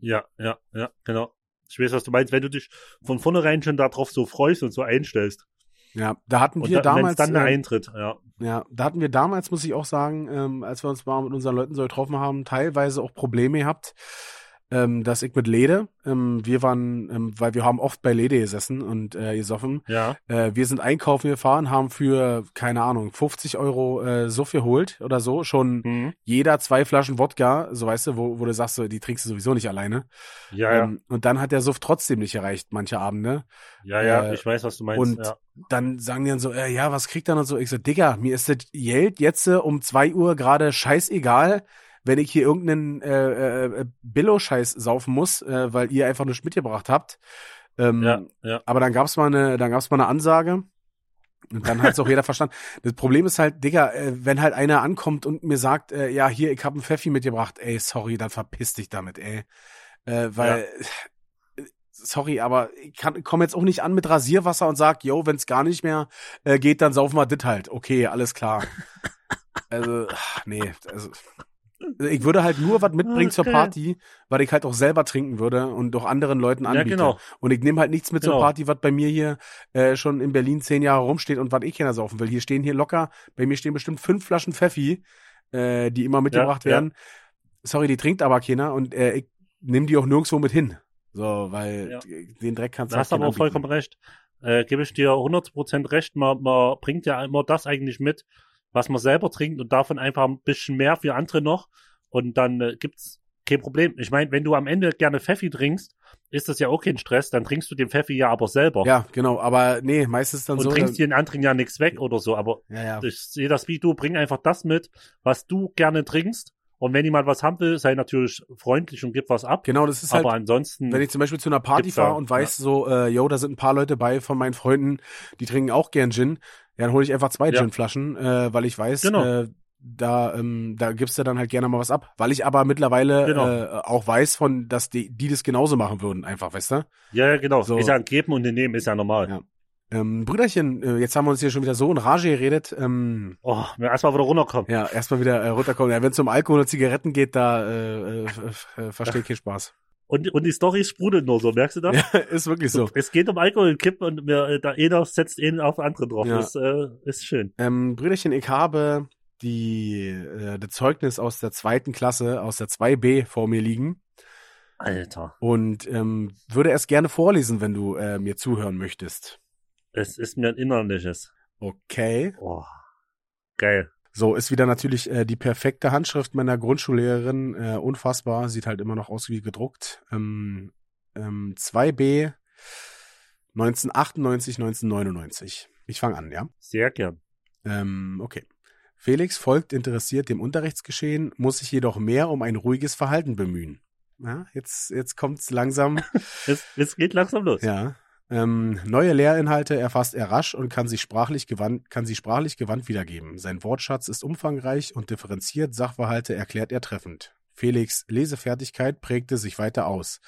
Ja, ja, ja, genau. Ich weiß, was du meinst, wenn du dich von vornherein schon darauf so freust und so einstellst. Ja, da hatten Und wir da, wenn's damals. dann der äh, Eintritt, ja. Ja, da hatten wir damals, muss ich auch sagen, ähm, als wir uns mal mit unseren Leuten so getroffen haben, teilweise auch Probleme gehabt, ähm, dass ich mit Lede, ähm, wir waren, ähm, weil wir haben oft bei Lede gesessen und äh, gesoffen, Ja, äh, wir sind einkaufen gefahren, haben für, keine Ahnung, 50 Euro äh, Suff geholt oder so, schon mhm. jeder zwei Flaschen Wodka, so weißt du, wo, wo du sagst, so, die trinkst du sowieso nicht alleine. ja, ja, Ähm, und dann hat der Suff trotzdem nicht erreicht, manche Abende. ja, ja, äh, ich weiß, was du meinst. und ja. dann sagen die dann so, äh, ja, was kriegt er und so? Ich so, Digga, mir ist das Geld jetzt äh, um zwei Uhr gerade scheißegal, wenn ich hier irgendeinen äh, äh, Billo-Scheiß saufen muss, äh, weil ihr einfach nichts mitgebracht habt. Ähm, ja, ja. Aber dann gab's mal eine, dann gab's mal eine Ansage. Und dann hat's auch jeder verstanden. Das Problem ist halt, Digga, äh, wenn halt einer ankommt und mir sagt, äh, ja, hier, ich hab einen Pfeffi mitgebracht, ey, sorry, dann verpiss dich damit, ey. Äh, weil, äh, sorry, aber ich kann, komm jetzt auch nicht an mit Rasierwasser und sag, yo, wenn's gar nicht mehr äh, geht, dann saufen wir dit halt. Okay, alles klar. also, ach, nee, also. Ich würde halt nur was mitbringen zur Okay. Party, weil ich halt auch selber trinken würde und auch anderen Leuten Ja, anbiete. genau. Und ich nehme halt nichts mit zur Genau. Party, was bei mir hier äh, schon in Berlin zehn Jahre rumsteht und was ich gerne saufen will. Hier stehen hier locker, bei mir stehen bestimmt fünf Flaschen Pfeffi, äh, die immer mitgebracht Ja, ja. werden. Sorry, die trinkt aber keiner und äh, ich nehme die auch nirgendwo mit hin. So, weil Ja. den Dreck kannst du hast du halt aber auch vollkommen recht. Äh, gebe ich dir 100% recht. Man, man bringt ja immer das eigentlich mit, was man selber trinkt und davon einfach ein bisschen mehr für andere noch. Und dann äh, gibt's kein Problem. Ich meine, wenn du am Ende gerne Pfeffi trinkst, ist das ja auch kein Stress. Dann trinkst du den Pfeffi ja aber selber. Ja, genau, aber nee, meistens dann und so. trinkst den anderen ja nichts weg oder so. Aber ja, ja. ich sehe das wie du. Bring einfach das mit, was du gerne trinkst. Und wenn jemand was haben will, sei natürlich freundlich und gib was ab. Genau, das ist halt, aber ansonsten, wenn ich zum Beispiel zu einer Party fahre und weiß so, äh, yo, da sind ein paar Leute bei von meinen Freunden, die trinken auch gern Gin, ja, dann hole ich einfach zwei Ja. Ginflaschen, äh, weil ich weiß, Genau. äh, da, ähm, da gibst du dann halt gerne mal was ab. Weil ich aber mittlerweile Genau. äh, auch weiß von, dass die, die das genauso machen würden, einfach, weißt du? ja, ja, genau. So. Ist ja ein Geben und ein Nehmen, ist ja normal. Ja. Ähm, Brüderchen, äh, jetzt haben wir uns hier schon wieder so in Rage geredet. Ähm, Oh, erstmal wieder runterkommen. ja, erstmal wieder äh, runterkommen. Ja, wenn es um Alkohol und Zigaretten geht, da äh, äh, äh, verstehe ich keinen Spaß. Und, und die Story sprudelt nur so, merkst du das? Ja, ist wirklich so. Es geht um Alkohol und Kippen und mir, äh, da einer setzt einen auf den anderen drauf. Ja. Das äh, ist schön. Ähm, Brüderchen, ich habe die äh, das Zeugnis aus der zweiten Klasse, aus der 2b vor mir liegen Alter, und ähm, würde es gerne vorlesen, wenn du äh, mir zuhören möchtest. es ist mir ein innerliches. Okay. Oh, geil. So ist wieder natürlich äh, die perfekte Handschrift meiner Grundschullehrerin. Äh, unfassbar, sieht halt immer noch aus wie gedruckt. Ähm, ähm, 2b 1998, 1999. Ich fange an, ja? Sehr gern. Ähm, okay. Felix folgt interessiert dem Unterrichtsgeschehen, muss sich jedoch mehr um ein ruhiges Verhalten bemühen. Ja, jetzt, jetzt kommt's langsam. Es, es geht langsam los. ja. Ähm, neue Lehrinhalte erfasst er rasch und kann, sich sprachlich gewandt, kann sie sprachlich gewandt wiedergeben. Sein Wortschatz ist umfangreich und differenziert Sachverhalte erklärt er treffend. Felix Lesefertigkeit prägte sich weiter aus.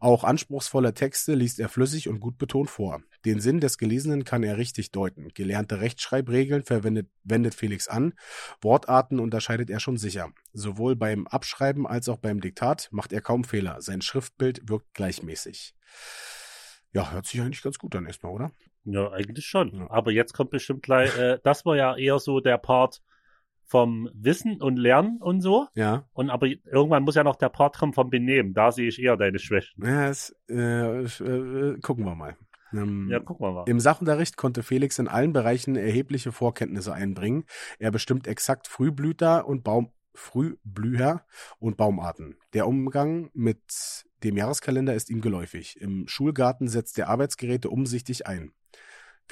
Auch anspruchsvolle Texte liest er flüssig und gut betont vor. Den Sinn des Gelesenen kann er richtig deuten. Gelernte Rechtschreibregeln verwendet wendet Felix an. Wortarten unterscheidet er schon sicher. Sowohl beim Abschreiben als auch beim Diktat macht er kaum Fehler. Sein Schriftbild wirkt gleichmäßig. Ja, hört sich eigentlich ganz gut an erstmal, oder? Ja, eigentlich schon. Ja. Aber jetzt kommt bestimmt gleich, äh, das war ja eher so der Part vom Wissen und Lernen und so. Ja. Und aber irgendwann muss ja noch der Part kommen vom Benehmen. Da sehe ich eher deine Schwächen. Ja, es, äh, äh, gucken wir mal. Ähm, Ja, gucken wir mal. Im Sachunterricht konnte Felix in allen Bereichen erhebliche Vorkenntnisse einbringen. Er bestimmt exakt Frühblüter und Baum Frühblüher und Baumarten. Der Umgang mit dem Jahreskalender ist ihm geläufig. Im Schulgarten setzt er Arbeitsgeräte umsichtig ein.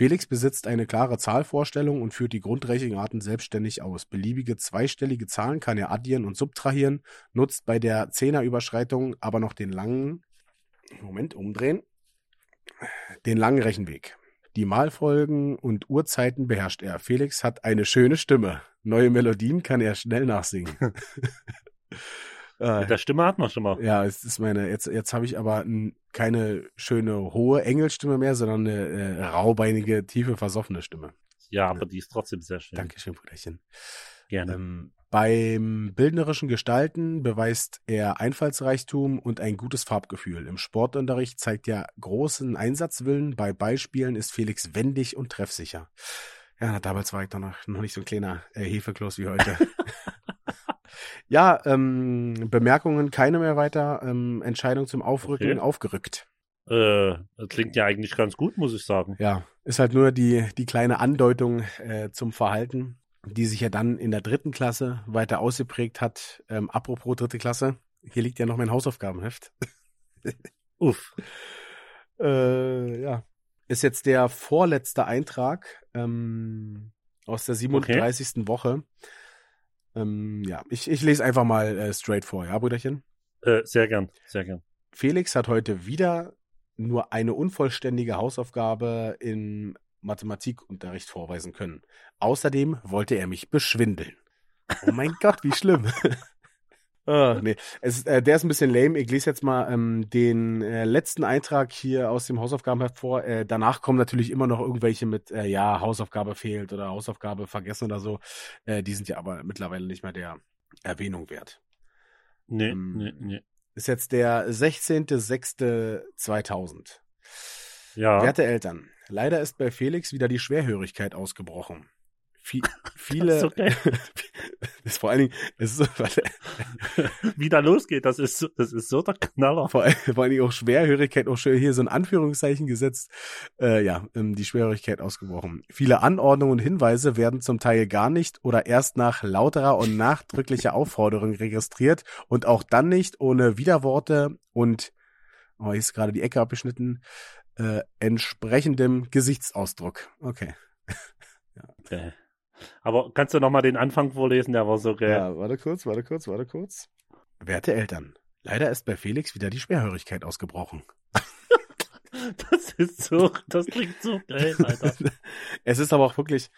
Felix besitzt eine klare Zahlvorstellung und führt die Grundrechenarten selbstständig aus. Beliebige zweistellige Zahlen kann er addieren und subtrahieren, nutzt bei der Zehnerüberschreitung aber noch den langen, Moment, umdrehen, den langen Rechenweg. Die Malfolgen und Uhrzeiten beherrscht er. Felix hat eine schöne Stimme. Neue Melodien kann er schnell nachsingen. äh, Mit der Stimme hat man schon mal. ja, es ist meine, jetzt, jetzt habe ich aber n, keine schöne hohe Engelstimme mehr, sondern eine äh, raubeinige, tiefe, versoffene Stimme. Ja, aber die ist trotzdem sehr schön. Dankeschön, Brüderchen. Gerne. Ähm, beim bildnerischen Gestalten beweist er Einfallsreichtum und ein gutes Farbgefühl. Im Sportunterricht zeigt er großen Einsatzwillen. Bei Beispielen ist Felix wendig und treffsicher. Ja, damals war ich doch noch, noch nicht so ein kleiner äh, Hefekloß wie heute. ja, ähm, Bemerkungen keine mehr weiter. Ähm, Entscheidung zum Aufrücken Okay. aufgerückt. Äh, das klingt ja eigentlich ganz gut, muss ich sagen. Ja, ist halt nur die, die kleine Andeutung äh, zum Verhalten, die sich ja dann in der dritten Klasse weiter ausgeprägt hat. Ähm, apropos dritte Klasse, hier liegt ja noch mein Hausaufgabenheft. Uff. Äh, ja. Ist jetzt der vorletzte Eintrag ähm, aus der 37. Woche. Ähm, ja, ich, ich lese einfach mal äh, straight vor, ja, Brüderchen? Äh, sehr gern, sehr gern. Felix hat heute wieder nur eine unvollständige Hausaufgabe im Mathematikunterricht vorweisen können. Außerdem wollte er mich beschwindeln. Oh mein Gott, wie schlimm. Ah, nee. es, äh, der ist ein bisschen lame. Ich lese jetzt mal ähm, den äh, letzten Eintrag hier aus dem Hausaufgabenheft vor. Äh, danach kommen natürlich immer noch irgendwelche mit, äh, ja, Hausaufgabe fehlt oder Hausaufgabe vergessen oder so. Äh, die sind ja aber mittlerweile nicht mehr der Erwähnung wert. Nee, Ähm, nee, nee. Ist jetzt der 16.06.2000. Ja, Werte Eltern, leider ist bei Felix wieder die Schwerhörigkeit ausgebrochen. Vi viele, Das ist okay. das ist vor allen Dingen, es ist so, wie da losgeht, das ist, so- das ist so der Knaller. vor, allen- vor allen Dingen auch Schwerhörigkeit, auch schön hier so ein Anführungszeichen gesetzt, äh, ja, ähm, die Schwerhörigkeit ausgebrochen. Viele Anordnungen und Hinweise werden zum Teil gar nicht oder erst nach lauterer und nachdrücklicher Aufforderung registriert und auch dann nicht ohne Widerworte und, oh, hier ist gerade die Ecke abgeschnitten, äh, entsprechendem Gesichtsausdruck. Okay. Okay. Aber kannst du noch mal den Anfang vorlesen? Der war so geil. Ja, warte kurz, warte kurz, warte kurz. Werte Eltern, leider ist bei Felix wieder die Schwerhörigkeit ausgebrochen. Das ist so, das klingt so geil, Alter. es ist aber auch wirklich,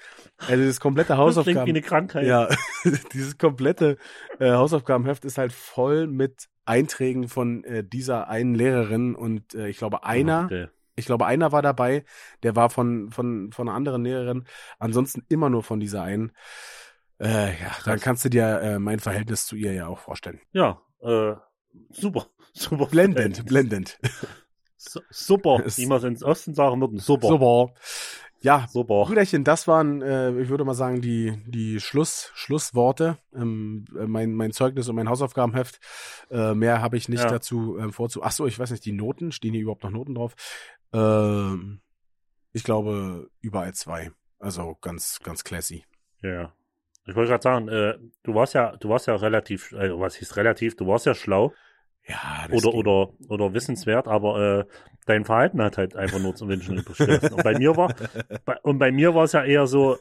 also das komplette Das klingt wie Hausaufgaben. eine Krankheit. Ja, dieses komplette äh, Hausaufgabenheft ist halt voll mit Einträgen von äh, dieser einen Lehrerin und äh, ich glaube einer, Okay. Ich glaube einer war dabei, der war von von von einer anderen Lehrerin, ansonsten immer nur von dieser einen. Äh, ja, dann kannst du dir äh, mein Verhältnis zu ihr ja auch vorstellen. Ja, äh, super, super. Blendend, blendend. Su super, wie man es ins Osten sagen würden. Super. Super. Ja, Super. Brüderchen, das waren, äh, ich würde mal sagen, die, die Schluss, Schlussworte. Ähm, äh, mein, mein Zeugnis und mein Hausaufgabenheft. Äh, mehr habe ich nicht Ja. dazu ähm, vorzu. Ach so, ich weiß nicht, die Noten, stehen hier überhaupt noch Noten drauf? Ähm, ich glaube, überall zwei. Also ganz, ganz classy. Ja. Ich wollte gerade sagen, äh, du warst ja, du warst ja relativ, äh, was hieß relativ, du warst ja schlau Ja, das oder oder oder wissenswert, aber äh, dein Verhalten hat halt einfach nur zum Wünschen übrig. Und bei mir war bei, und bei mir war es ja eher so,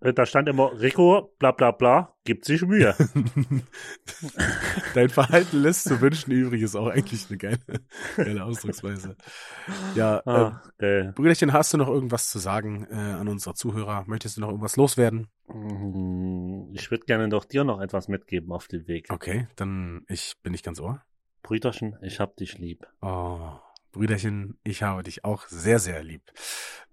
da stand immer Rico, bla bla bla, gibt sich Mühe. Dein Verhalten lässt zu wünschen übrig, ist auch eigentlich eine geile, geile Ausdrucksweise. Ja, ähm, Ah, geil. Brüderchen, hast du noch irgendwas zu sagen äh, an unsere Zuhörer? Möchtest du noch irgendwas loswerden? Mm, Ich würde gerne doch dir noch etwas mitgeben auf dem Weg. Okay, dann ich bin nicht ganz ohr. Brüderchen, ich hab dich lieb. Oh, Brüderchen, ich habe dich auch sehr, sehr lieb.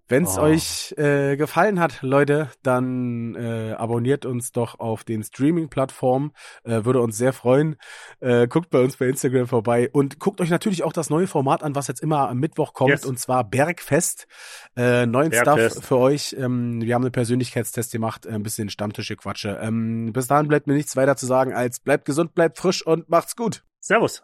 Wenn es Oh. euch äh, gefallen hat, Leute, dann äh, abonniert uns doch auf den Streaming-Plattformen. Äh, würde uns sehr freuen. Äh, guckt bei uns bei Instagram vorbei und guckt euch natürlich auch das neue Format an, was jetzt immer am Mittwoch kommt, Yes. und zwar Bergfest. Äh, neuen Bergfest. Stuff für euch. Ähm, wir haben einen Persönlichkeitstest gemacht, äh, ein bisschen Stammtische Quatsche. Ähm, bis dahin bleibt mir nichts weiter zu sagen als bleibt gesund, bleibt frisch und macht's gut. Servus.